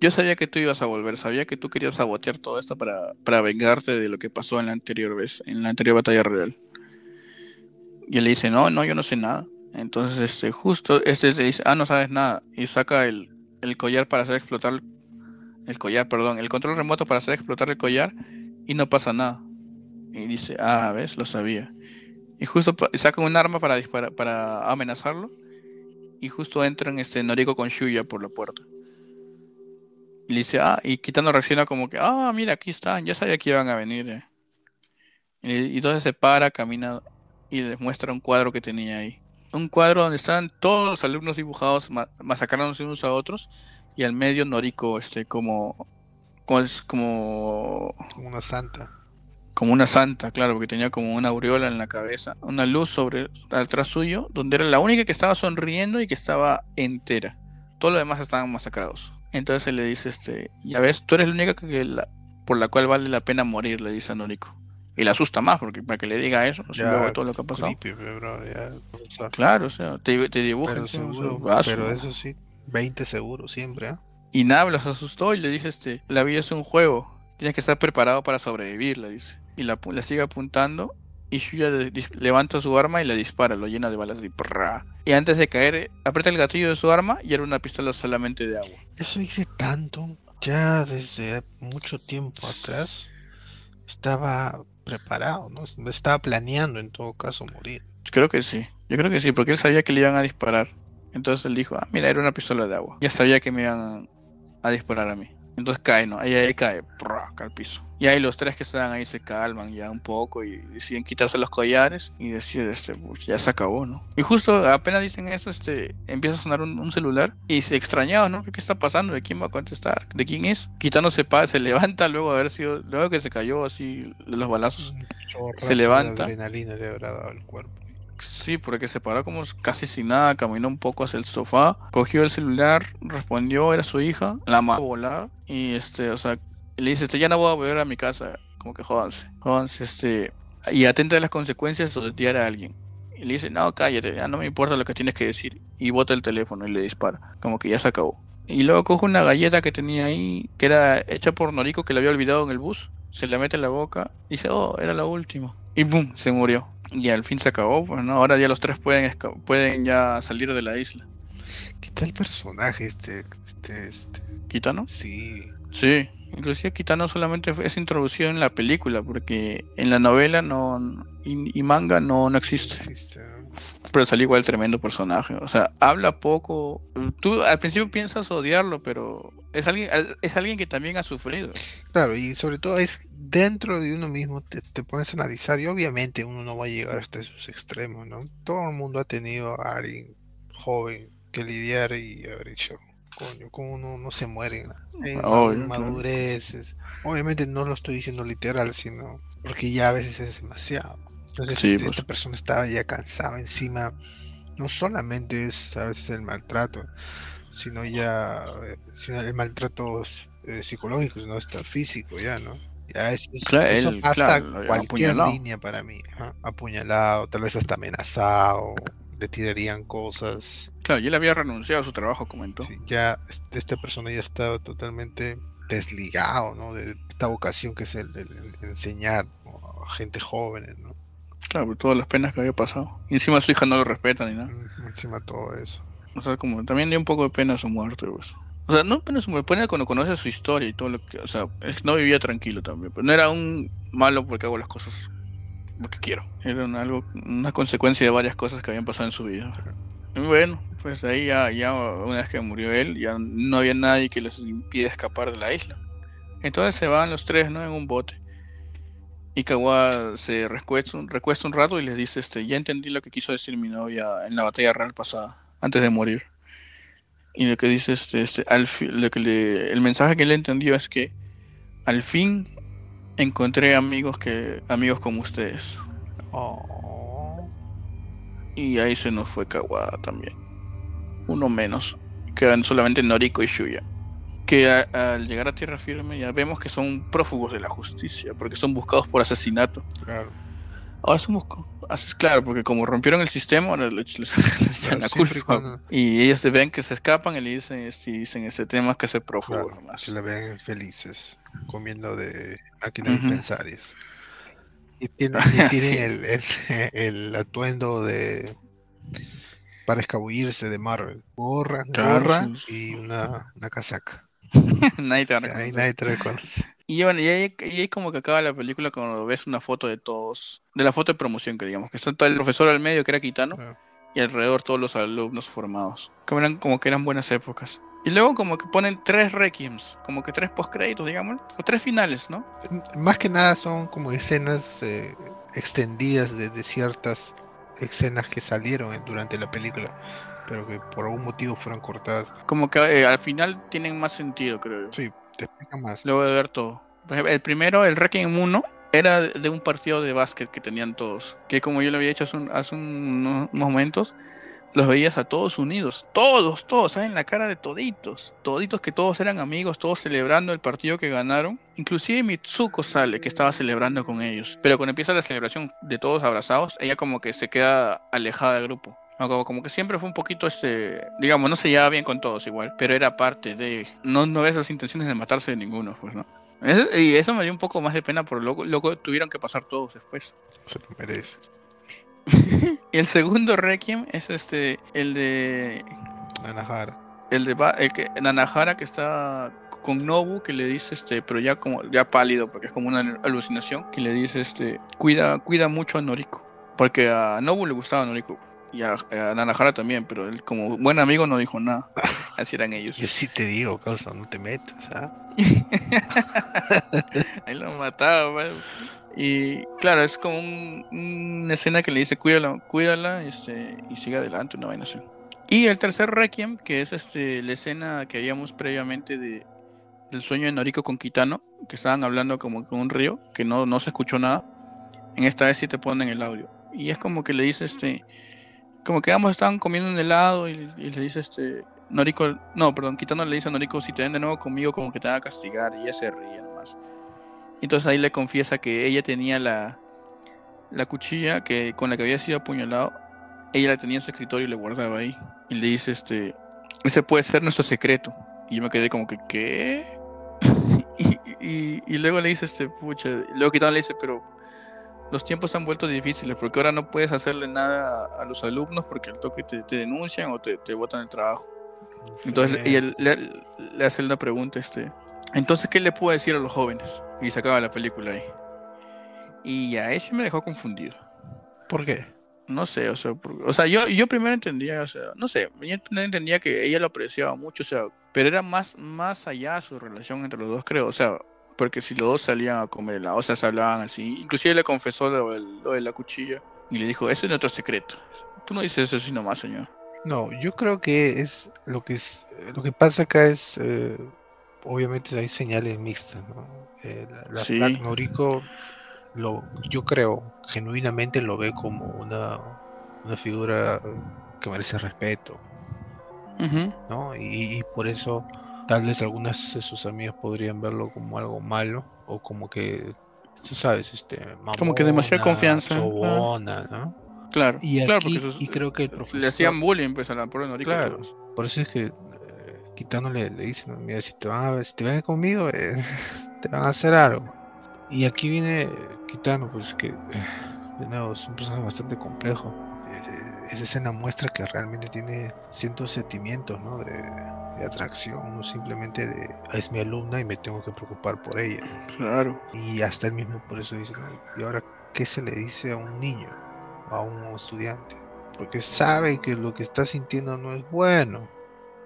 yo sabía que tú ibas a volver, sabía que tú querías sabotear todo esto para, para vengarte de lo que pasó en la anterior vez, en la anterior batalla real. Y él le dice, no, no, yo no sé nada. Entonces, este, justo, este le dice, ah, no sabes nada. Y saca el, el collar para hacer explotar, el collar, perdón, el control remoto para hacer explotar el collar y no pasa nada. Y dice, ah, ves, lo sabía. Y justo saca un arma para disparar, para amenazarlo. Y justo entran este Noriko con Shuya por la puerta. Y le dice, ah, y Kitano reacciona como que, ah, mira, aquí están, ya sabía que iban a venir. Eh". Y, entonces se para, camina y les muestra un cuadro que tenía ahí. Un cuadro donde están todos los alumnos dibujados masacrándose unos a otros y al medio Noriko, este, como, como, como, una santa. Como una santa, claro, porque tenía como una aureola en la cabeza, una luz sobre atrás suyo, donde era la única que estaba sonriendo y que estaba entera. Todos los demás estaban masacrados. Entonces le dice, este, ya ves, tú eres la única que la, por la cual vale la pena morir, le dice a Noriko. Y le asusta más, porque para que le diga eso, ya, todo lo que ha pasado. claro, o sea, te, te dibuja. Pero, seguro, pero eso sí, 20 seguro siempre, ¿eh? Y Nabla se asustó y le dice, este, la vida es un juego, tienes que estar preparado para sobrevivir, le dice. Y la, la sigue apuntando y Shuya levanta su arma y le dispara, lo llena de balas y Y antes de caer, aprieta el gatillo de su arma y era una pistola solamente de agua. Eso hice tanto, ya desde mucho tiempo atrás estaba preparado, ¿no? Estaba planeando en todo caso morir. Creo que sí, yo creo que sí, porque él sabía que le iban a disparar. Entonces él dijo, ah, mira, era una pistola de agua. Ya sabía que me iban a disparar a mí. Entonces cae, ¿no? Ahí, ahí cae, cae al piso. Y ahí los tres que están ahí se calman ya un poco y deciden quitarse los collares y deciden, este, pues ya se acabó, ¿no? Y justo apenas dicen eso, este, empieza a sonar un, celular y se extrañaba, ¿no? ¿Qué, está pasando? ¿De quién va a contestar? ¿De quién es? Quitándose paz, se levanta luego de haber sido, luego que se cayó así de los balazos, se levanta. adrenalina le habrá dado el cuerpo. Sí, porque se paró como casi sin nada, caminó un poco hacia el sofá, cogió el celular, respondió, era su hija, la mandó a volar y este, o sea, le dice, este, ya no voy a volver a mi casa, como que jódanse, jódanse, este, y atenta a las consecuencias de odiar a alguien. Y le dice, no, cállate, ya no me importa lo que tienes que decir. Y bota el teléfono y le dispara, como que ya se acabó. Y luego coge una galleta que tenía ahí, que era hecha por Noriko, que la había olvidado en el bus. Se la mete en la boca. Y dice, oh, era la última. Y boom, se murió. Y al fin se acabó, pues no, ahora ya los tres pueden, pueden ya salir de la isla. ¿Qué tal personaje este, este, este? ¿Kitano? Sí. Sí, Inclusive Kitano solamente es introducido en la película, porque en la novela no y, manga no, no existe. Pero sale igual tremendo personaje. O sea, habla poco. Tú al principio piensas odiarlo, pero es alguien, es alguien que también ha sufrido. Claro, y sobre todo es dentro de uno mismo te, te pones a analizar y obviamente uno no va a llegar hasta esos extremos, ¿no? Todo el mundo ha tenido a alguien joven que lidiar y haber hecho coño, como no, no se mueren en madureces. Obviamente no lo estoy diciendo literal, sino porque ya a veces es demasiado. Entonces este, pues. esta persona estaba ya cansada encima. No solamente es a veces el maltrato, sino ya eh, sino el maltrato eh, psicológico, sino hasta físico ya, ¿no? Ya es, eso pasa cualquier línea para mí. Apuñalado, tal vez hasta amenazado, le tirarían cosas. Claro, y él había renunciado a su trabajo, comentó. Sí, ya esta persona ya estaba totalmente desligado, ¿no? De esta vocación que es el de, enseñar a gente joven, ¿no? Claro, todas las penas que había pasado. Y encima su hija no lo respeta ni nada. encima todo eso. O sea, como también dio un poco de pena su muerte, pues. O sea, no pena su muerte, pena cuando conoce su historia y todo lo que... O sea, no vivía tranquilo también. Pero no era un malo porque hago las cosas lo que quiero. Era una, algo, una consecuencia de varias cosas que habían pasado en su vida. Bueno, pues ahí ya, ya una vez que murió él, ya no había nadie que les impida escapar de la isla. Entonces se van los tres, ¿no? En un bote. Y Kawa se recuesta un, recuesta un rato y les dice, este, ya entendí lo que quiso decir mi novia en la batalla real pasada, antes de morir. Y lo que dice este, este al lo que el mensaje que le entendió es que al fin encontré amigos que amigos como ustedes. Oh. Y ahí se nos fue Kawada también. Uno menos. Quedan solamente Noriko y Shuya. Que al llegar a tierra firme ya vemos que son prófugos de la justicia, porque son buscados por asesinato. Claro. Ahora son buscados. Claro, porque como rompieron el sistema, ahora les, echan la culpa. Y ellos se ven que se escapan y le dicen, este, dicen ese tema que se prófugo nomás. Se la ven felices, comiendo de máquinas uh Y tienen, el, el, atuendo de para escabullirse de Marvel. Gorra, gorra y una, una casaca. nadie te reconoce. Y bueno, y ahí, como que acaba la película cuando ves una foto de todos, de la foto de promoción que digamos, que está todo el profesor al medio que era Kitano y alrededor todos los alumnos formados. Como eran, como que eran buenas épocas. Y luego como que ponen tres requiems, como que tres postcréditos, digamos, o tres finales, ¿no? Más que nada son como escenas eh, extendidas de, ciertas escenas que salieron durante la película, pero que por algún motivo fueron cortadas. Como que eh, al final tienen más sentido, creo. Sí, te explica más. Luego de ver todo. El primero, el Requiem 1, era de un partido de básquet que tenían todos. Que como yo lo había hecho hace, unos momentos, los veías a todos unidos. Todos, todos, ¿saben? La cara de toditos. Toditos que todos eran amigos, todos celebrando el partido que ganaron. Inclusive Mitsuko sale, que estaba celebrando con ellos. Pero cuando empieza la celebración de todos abrazados, ella como que se queda alejada del grupo. Como, que siempre fue un poquito este, digamos, no se llevaba bien con todos igual, pero era parte de, no, no ves las intenciones de matarse de ninguno, pues, ¿no? y eso me dio un poco más de pena, por lo, lo tuvieron que pasar todos después. Se lo merece. Y el segundo Requiem es este, el de... Nanahara. El de el que, Nanahara que está con Nobu que le dice este, pero ya como ya pálido porque es como una alucinación, que le dice este, cuida cuida mucho a Noriko, porque a Nobu le gustaba Noriko y a, Nanahara también, pero él como buen amigo no dijo nada. Así eran ellos. Yo sí te digo, causa, no te metas, ¿ah? Ahí lo mataba, Y claro, es como una escena que le dice cuídala, cuídala este, y sigue adelante, una vaina así. Y el tercer Requiem, que es este la escena que habíamos previamente de, del sueño de Noriko con Kitano, que estaban hablando como con un río, que no, no se escuchó nada. En esta vez sí te ponen el audio. Y es como que le dice este como que ambos estaban comiendo un helado y, le dice este Noriko, no, perdón, Kitano le dice a Noriko si te ven de nuevo conmigo como que te van a castigar y ella se ríe nomás. Entonces ahí le confiesa que ella tenía la, la cuchilla que con la que había sido apuñalado, ella la tenía en su escritorio y le guardaba ahí. Y le dice este, ese puede ser nuestro secreto. Y yo me quedé como que, ¿qué? y, y, luego le dice este, pucha, luego Kitano le dice, pero los tiempos han vuelto difíciles porque ahora no puedes hacerle nada a, los alumnos porque el toque te, denuncian o te, te botan el trabajo. Entonces y él, le, hace una pregunta, este, entonces, ¿qué le puedo decir a los jóvenes? Y se acaba la película ahí. Y a ese me dejó confundido. ¿Por qué? No sé, o sea, o sea yo, yo primero entendía, o sea, no sé, yo entendía que ella lo apreciaba mucho, o sea, pero era más, más allá su relación entre los dos, creo, o sea, porque si los dos salían a comer la o sea, se hablaban así. Inclusive le confesó lo, de la cuchilla y le dijo, eso es nuestro secreto. Tú no dices eso sino más, señor. No, yo creo que es lo que es lo que pasa acá es eh, obviamente hay señales mixtas, ¿no? Eh, la, sí. Noriko lo yo creo genuinamente lo ve como una una figura que merece respeto, ¿no? y por eso Tal vez algunas de sus amigas podrían verlo como algo malo o como que, tú sabes, este, como que demasiada confianza. ¿no? Claro, y, claro, y creo que el profesor... Le hacían bullying pues a la pobre Noriko. Claro, por eso es que quitándole le dicen, mira, si te van a, si te ven conmigo, eh, te van a hacer algo. Y aquí viene Kitano, pues que, de nuevo, es un personaje bastante complejo. esa escena muestra que realmente tiene ciertos sentimientos, ¿no? De, de atracción, no simplemente de es mi alumna y me tengo que preocupar por ella. Claro. Y hasta él mismo por eso dice, ¿y ahora qué se le dice a un niño, a un estudiante? Porque sabe que lo que está sintiendo no es bueno.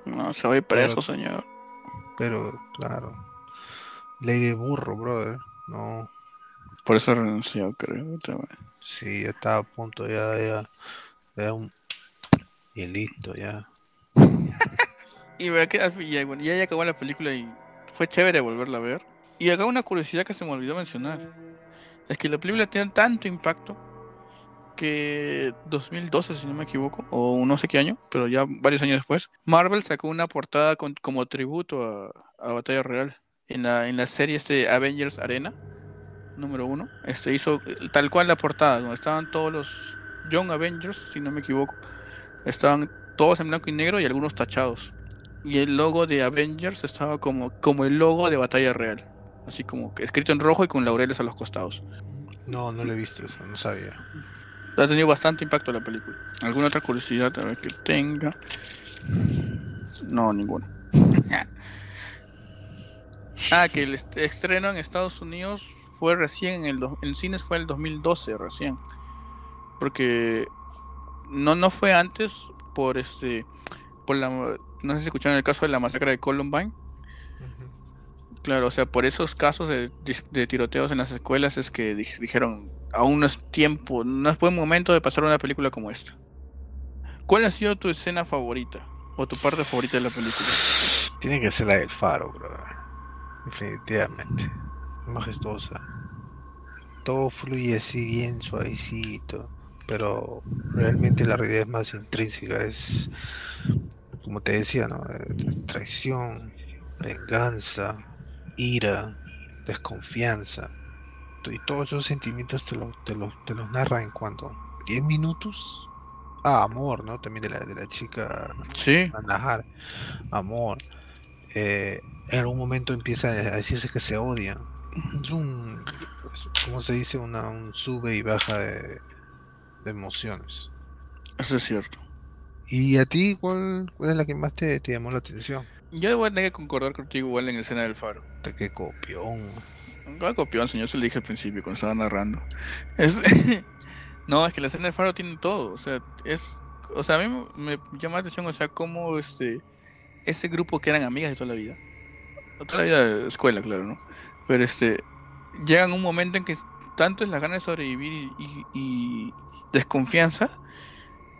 No, se va a ir preso, señor. Pero, claro, ley de burro, brother, no. Por eso renunció, creo. Sí, ya estaba a punto, ya, ya, ya un... Y listo, ya. Y me quedé ya, bueno, ya acabó la película y fue chévere volverla a ver. Y acá una curiosidad que se me olvidó mencionar. Es que la película tiene tanto impacto que 2012, si no me equivoco, o no sé qué año, pero ya varios años después, Marvel sacó una portada como tributo a, Batalla Real. En la, en serie este Avengers Arena, número uno. Este hizo tal cual la portada, donde estaban todos los Young Avengers, si no me equivoco. Estaban todos en blanco y negro y algunos tachados. Y el logo de Avengers estaba como, como el logo de Batalla Real. Así como escrito en rojo y con laureles a los costados. No, no lo he visto eso, no sabía. Ha tenido bastante impacto la película. ¿Alguna otra curiosidad a ver que tenga? No, ninguna. ah, que el est- estreno en Estados Unidos fue recién, en, el en cines fue el 2012 recién. Porque no, no fue antes por este, por la, no sé si escucharon el caso de la masacre de Columbine. Claro, o sea, por esos casos de, tiroteos en las escuelas es que dij- dijeron, aún no es tiempo, no es buen momento de pasar una película como esta. ¿Cuál ha sido tu escena favorita? ¿O tu parte favorita de la película? Tiene que ser la del faro, brother. Definitivamente. Majestuosa. Todo fluye así bien suavecito. Pero realmente la realidad es más intrínseca. Es, como te decía, ¿no? Eh, Traición, venganza, ira, desconfianza. Y todos esos sentimientos te los, te los, te los narra en cuanto 10 minutos. Ah, amor, ¿no? También de la, de la chica Sí, amor. Eh, en algún momento empieza a decirse que se odian. Es un, es- ¿cómo se dice? Una, un sube y baja de, de emociones. eso es cierto. ¿Y a ti cuál, cuál es la que más te, te llamó la atención? Yo voy a tener que concordar contigo igual en escena del faro. Te qué copión. Un señor, se lo dije al principio cuando estaba narrando. Es... no, es que la escena del faro tiene todo. O sea, es. O sea, a mí me llama la atención, o sea, cómo este. Ese grupo que eran amigas de toda la vida. Toda la vida de escuela, claro, ¿no? Pero este. Llegan un momento en que tanto es la ganas de sobrevivir y, y- y desconfianza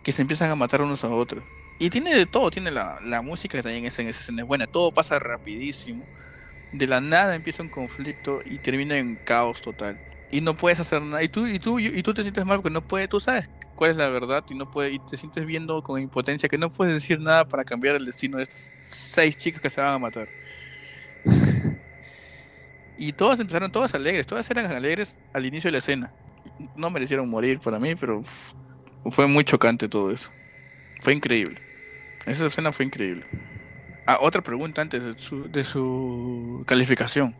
que se empiezan a matar unos a otros. Y tiene de todo, tiene la, la música que también en esa escena es buena, todo pasa rapidísimo. De la nada empieza un conflicto y termina en caos total. Y no puedes hacer nada. Y tú, y tú, y tú te sientes mal porque no puedes, tú sabes cuál es la verdad y no puedes, y te sientes viendo con impotencia que no puedes decir nada para cambiar el destino de estas seis chicas que se van a matar. y todas empezaron, todas alegres, todas eran alegres al inicio de la escena. No merecieron morir para mí, pero fue muy chocante todo eso. Fue increíble. Esa escena fue increíble. Ah, otra pregunta antes de su, de su calificación.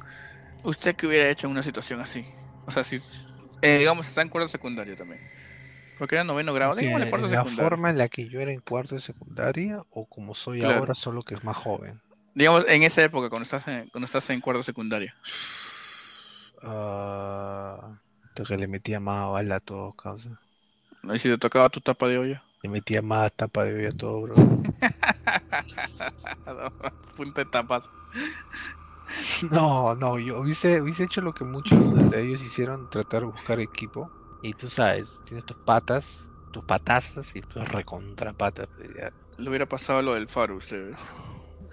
¿Usted qué hubiera hecho en una situación así? O sea, si, eh, digamos, está en cuarto secundaria también. Porque era noveno grado, cuarto ¿En la secundaria. forma en la que yo era en cuarto de secundaria o como soy Claro. ahora, solo que es más joven? Digamos, en esa época, cuando estás en, cuando estás en cuarto secundaria. Ah, hasta que le metía más bala a todo, causa. Ahí si te tocaba tu tapa de olla. Le metía más tapa de olla a todo, bro. Punta de tapas. No, no, yo hubiese, hubiese hecho lo que muchos de ellos hicieron, tratar de buscar equipo. Y tú sabes, tienes tus patas, tus patazas y tus recontrapatas. pues. Le hubiera pasado lo del faro ustedes.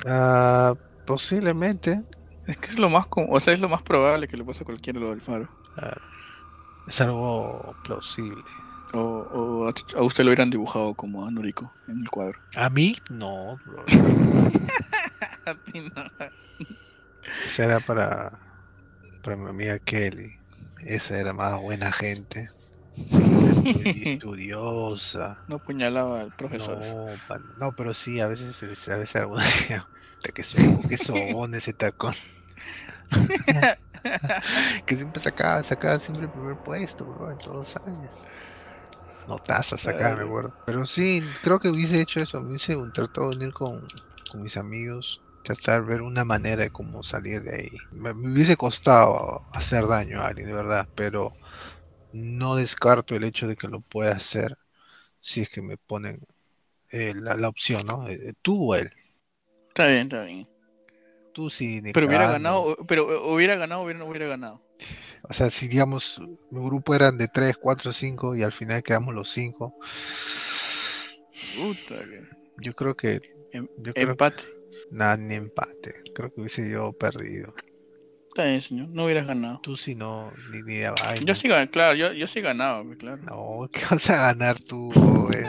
Ah, posiblemente. Es que es lo más, com- o sea, es lo más probable que le pase a cualquiera lo del faro. ah, es algo plausible. O, o a, usted lo hubieran dibujado como a Noriko en el cuadro. A mí, no, bro. A ti no. Esa era para, para mi amiga Kelly. Esa era más buena gente. Estudi- Estudiosa. No apuñalaba al profesor. No, pero sí, a veces, a veces algunos decían, "Puta, que sobón, que sobón ese tacón. que siempre sacaba, sacaba siempre el primer puesto, bro, en todos los años. Notaza sacaba, me acuerdo. Pero sí, creo que hubiese hecho eso, me hubiese un- tratado de unir con, con mis amigos, tratar de ver una manera de cómo salir de ahí. Me, me hubiese costado hacer daño a alguien, de verdad, pero no descarto el hecho de que lo pueda hacer si es que me ponen eh, la, la opción, ¿no? Eh, tú o él. Está bien, está bien. Tú Pero hubiera ganado, pero eh, hubiera ganado, hubiera, no hubiera ganado. O sea, si digamos, mi grupo eran de 3, 4, 5 y al final quedamos los 5, Puta, que- yo creo que, em- yo empate. nada, ni empate. Creo que hubiese yo perdido. Está bien, señor. No hubieras ganado. Tú si no, ni, ni de vaina. Yo sí gané, claro, yo, yo sí ganaba, pues, claro. No, ¿qué vas a ganar tú, güey?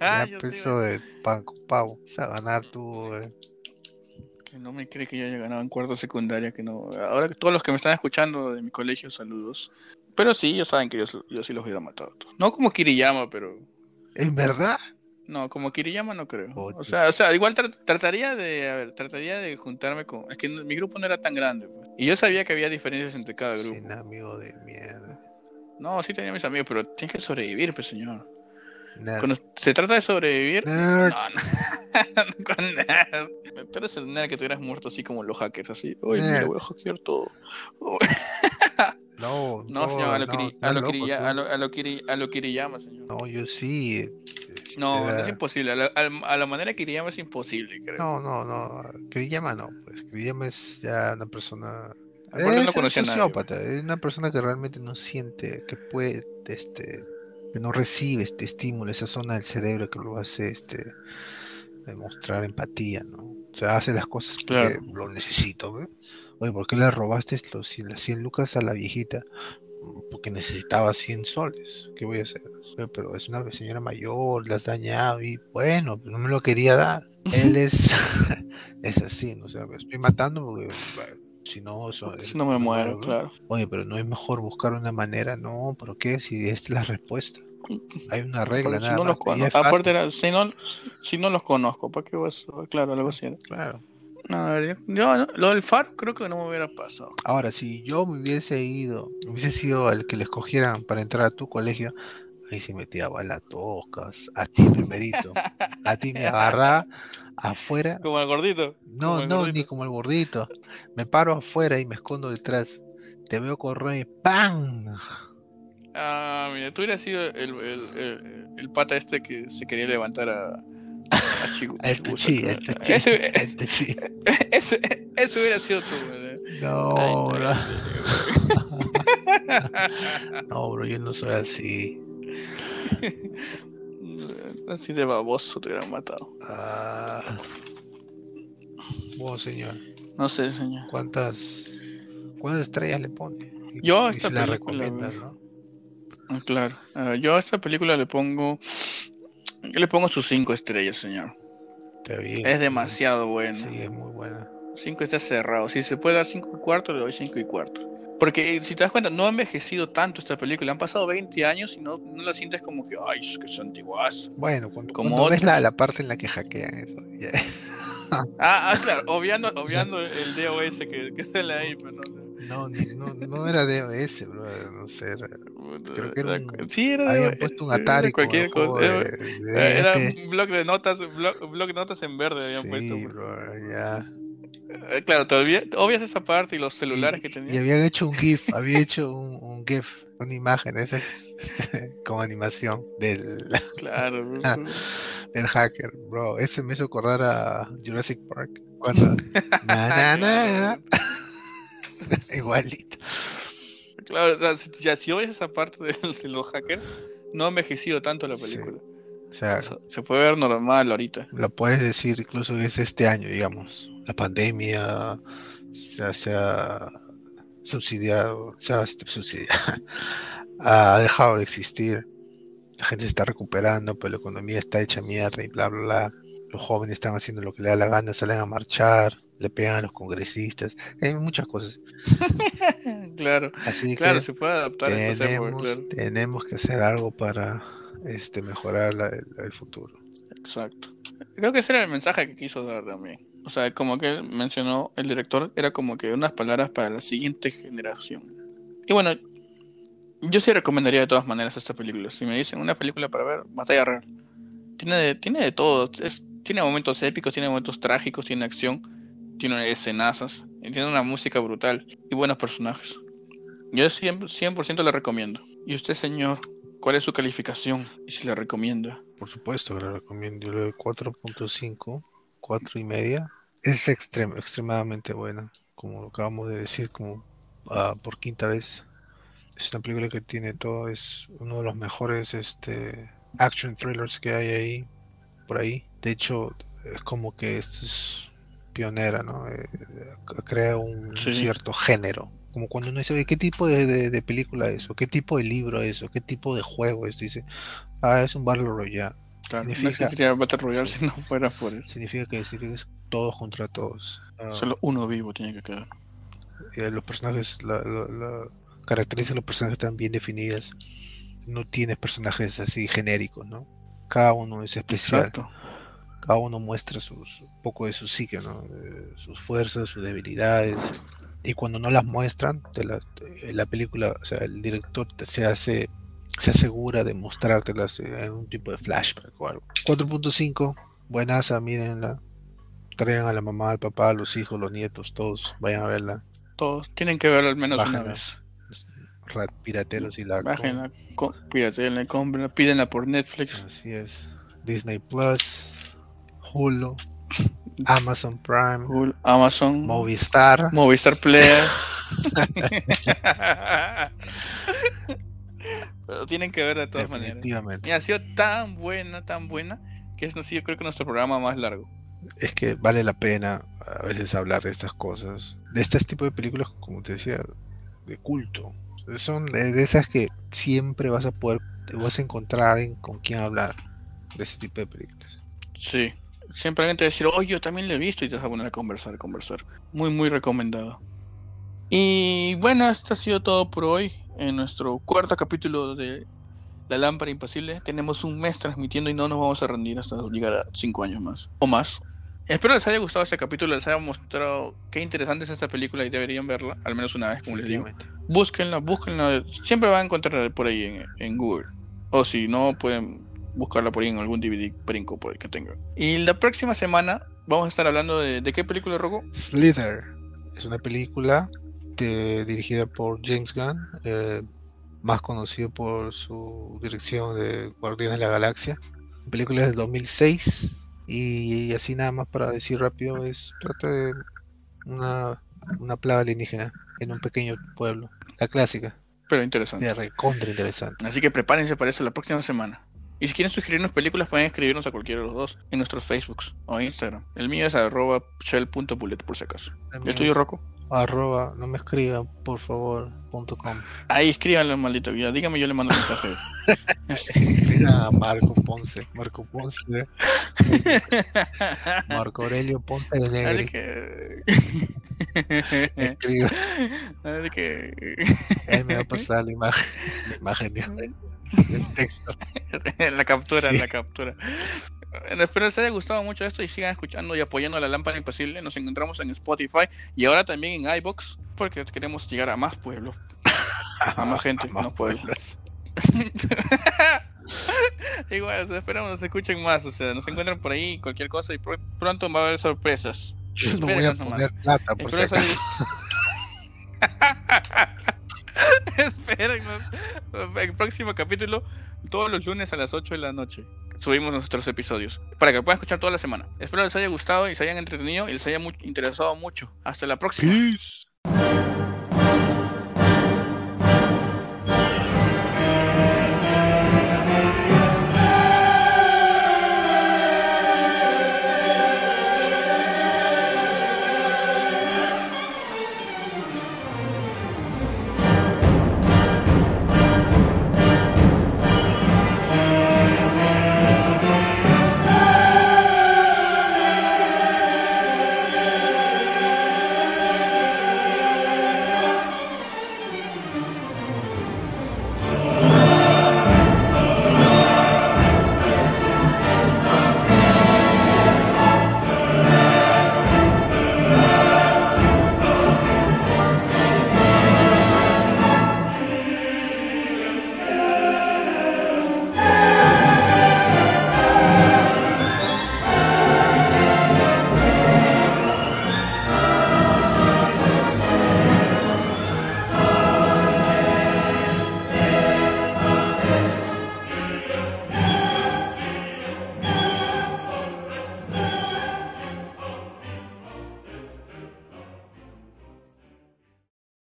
Ya sí peso de pan con pavo. Vas a ganar tú, güey. No me cree que yo haya ganado en cuarto secundaria, que no. Ahora que todos los que me están escuchando de mi colegio, saludos. Pero sí, ellos saben que yo, yo sí los hubiera matado. No como Kiriyama, pero. ¿En verdad? No, como Kiriyama no creo. Oye. O sea, o sea, igual tra- trataría de, a ver, trataría de juntarme con. Es que mi grupo no era tan grande. pues. Y yo sabía que había diferencias entre cada grupo. Sin amigo de mierda. No, sí tenía mis amigos, pero tienes que sobrevivir, pues señor. Nerd. Cuando se trata de sobrevivir, Nerd. no, no. Con nerd. Tú eres el nerd que te hubieras muerto así como los hackers, así. Uy, mira, voy a hackear todo. No, No, señor, a lo, no, Kiri- a lo loco tú. a lo- a lo Kiri- a lo Kiriyama, señor. No, yo sí. No, es imposible. A la, a- la manera que Kiriyama es imposible, creo. No, no, no. Kiriyama no, pues. Kiriyama es ya una persona. Aparte no es un sociópata, es una persona que realmente no siente, que puede, este, que no recibe este estímulo, esa zona del cerebro que lo hace, este, demostrar empatía, ¿no? O sea, hace las cosas porque Claro. lo necesito, ¿ve? Oye, ¿por qué le robaste los, cien- las 100 lucas a la viejita? Porque necesitaba 100 soles. ¿Qué voy a hacer? "Oye, Pero es una señora mayor, las has dañado y bueno, no me lo quería dar. Él es, es así, ¿no? O sea, me estoy matando porque bueno, si no, so- Porque si no me muero, claro. Oye, pero no es mejor buscar una manera, no, ¿pero qué? Si esta es la respuesta. Hay una regla, Porque si nada no los más, Aparte, era- si, no, si no los conozco, ¿para qué vas a Claro, algo así. era. claro. No, a ver, yo, no, lo del faro creo que no me hubiera pasado. Ahora, si yo me hubiese ido, hubiese sido el que le escogieran para entrar a tu colegio, ahí se metía bala tocas, a ti primerito, a ti me agarraba afuera, Como el gordito. como no, el no, gordito. ni como el gordito, me paro afuera y me escondo detrás, te veo correr y ¡pam! Ah, mira, tú hubieras sido el, el, el, el pata este que se quería levantar a, a Chigu. Creo. el Techi, Ese, el Techi. ese, ese hubiera sido tú. No, bro, no, bro, yo no soy así. Así de baboso te hubieran matado. Ah. Bueno, señor, No sé, señor. ¿cuántas, cuántas estrellas le pone? Y- Yo y esta si la recomiendas. ¿no? Ah, Claro. Ver, yo a esta película le pongo. Yo le pongo sus cinco estrellas, señor. Está bien. Es demasiado bueno. Sí, es muy buena. 5 está cerrado. Si se puede dar 5 y cuarto, le doy 5 y cuarto. Porque eh, si te das cuenta, no ha envejecido tanto esta película. Han pasado 20 años y no, no la sientes como que, ay, es que es antiguazo. Bueno, cuando, Como cuando ves la, la parte en la que hackean eso. ya. Ah, ah, claro, obviando, obviando el DOS que, que sale ahí, pero no. No, ni- no, no era DOS, bro. No sé. era- Creo que era un- sí, era habían de- puesto un era Atari cualquier cosa. de, Era- de Era este. un blog de notas, blog, blog de notas en verde habían puesto. Sí, pues. bro, ya. Eh, Claro, todavía obvias esa parte y los celulares Y- que Y tenían. habían hecho un GIF, había hecho un, un GIF, una imagen esa, con animación del, Claro. Ah. Del hacker, bro. Ese me hizo acordar a Jurassic Park. Cuando. na, na, na, igualito. Claro, ya, si oyes esa parte de, de los hackers, no ha envejecido tanto la película. O sea, O sea, se puede ver normal ahorita. lo puedes decir incluso que es este año, digamos. La pandemia se ha, se ha subsidiado, se ha este, subsidiado, ha dejado de existir. La gente se está recuperando, pero la economía está hecha mierda y bla, bla, bla. Los jóvenes están haciendo lo que le da la gana, salen a marchar, le pegan a los congresistas. Hay muchas cosas. claro, Así claro, que se puede adaptar a tenemos, claro. tenemos que hacer algo para este, mejorar la- el, el futuro. Exacto. Creo que ese era el mensaje que quiso dar también. O sea, como que mencionó el director, era como que unas palabras para la siguiente generación. Y bueno, yo sí recomendaría de todas maneras esta película. Si me dicen una película para ver, Batalla Real. Tiene de, tiene de todo. Es- tiene momentos épicos, tiene momentos trágicos, tiene acción, tiene escenazas, tiene una música brutal y buenos personajes. Yo 100%, 100 la recomiendo. ¿Y usted, señor, cuál es su calificación? Y si la recomienda. Por supuesto que lo recomiendo. Yo le doy 4.5, 4 y media. Es extrem- extremadamente buena, como lo acabamos de decir, como ah, por quinta vez. Es una película que tiene todo, es uno de los mejores este, action thrillers que hay ahí, por ahí. De hecho, es como que esto es pionera, ¿no? Eh, crea un Sí. cierto género. Como cuando uno dice, "Oye, ¿qué tipo de, de- de película es? ¿O qué tipo de libro es? ¿O qué tipo de juego es? Dice, ah, es un Battle Royale. Claro, no Significa- existiría Battle Royale sí. si no fuera por eso. Significa que significa que es todos contra todos. Ah, Solo uno vivo tiene que quedar. eh, los personajes, la, la, la características de los personajes están bien definidas. No tienes personajes así genéricos, ¿no? Cada uno es especial. Exacto. cada uno muestra sus, un poco de su psique, ¿no? Sus fuerzas, sus debilidades. Y cuando no las muestran, te la, eh, la película, o sea, el director te- se hace, se asegura de mostrártelas en un tipo de flashback o algo. 4.5, buenaza, mírenla. Traigan a la mamá, al papá, a los hijos, los nietos, todos vayan a verla. Todos tienen que verlo al menos una vez. Rat pirateros y la Bájenla, cómprenla, pídenla por Netflix. Así es. Disney Plus, Hulu, Amazon Prime, Amazon, Movistar. Movistar Player. Pero tienen que verla de todas maneras. Y ha sido tan buena, tan buena, que es así, yo creo que nuestro programa más largo. Es que vale la pena a veces hablar de estas cosas. De este tipo de películas, como te decía, de culto. Son de, esas que siempre vas a poder, vas a encontrar alguien con quien hablar de ese tipo de películas. Sí. Siempre alguien te va a decir, oye, yo también lo he visto y te vas a poner a conversar, conversar. Muy, muy recomendado. Y bueno, esto ha sido todo por hoy. En nuestro cuarto capítulo de La Lámpara Impasible. Tenemos un mes transmitiendo y no nos vamos a rendir hasta llegar a cinco años más. O más. Espero les haya gustado este capítulo, les haya mostrado qué interesante es esta película y deberían verla, al menos una vez, como les digo. Búsquenla, búsquenla. Siempre van a encontrar por ahí en, en Google. O si no, pueden buscarla por ahí en algún DVD brinco por ahí que tengan. Y la próxima semana vamos a estar hablando de, ¿de qué película, Rocco? Slither es una película de- dirigida por James Gunn, eh, más conocido por su dirección de Guardianes de la Galaxia. La película es del 2006 y, así nada más para decir rápido es trata de una, una plaga alienígena en un pequeño pueblo. La clásica, Pero interesante. de recontra interesante. Así que prepárense para eso la próxima semana. Y si quieren sugerirnos películas, pueden escribirnos a cualquiera de los dos en nuestros Facebooks o Instagram. El mío es arroba shell.bullet por si acaso. ¿El tuyo, Rocco? Arroba, no me escriban, por favor, punto com. Ahí escríbanlo, maldito. Ya, dígame, yo le mando un mensaje. Mira, Marco Ponce, Marco Ponce, Marco Aurelio Ponce de Negri. que. Escribe, Así que. él me va a pasar la imagen, la imagen de- del texto. la captura, Sí. la captura. Espero les haya gustado mucho esto y sigan escuchando y apoyando a la lámpara imposible. Nos encontramos en Spotify y ahora también en iBox porque queremos llegar a más pueblos. A más gente, Más no pueblos. Igual, o sea, esperamos nos escuchen más. O sea, nos encuentran por ahí cualquier cosa y pr- pronto va a haber sorpresas. Yo no voy a plata, por Espero Espérennos. El próximo capítulo, todos los lunes a las 8 de la noche, subimos nuestros episodios. Para que puedan escuchar toda la semana. Espero les haya gustado y se hayan entretenido y les haya interesado mucho. Hasta la próxima.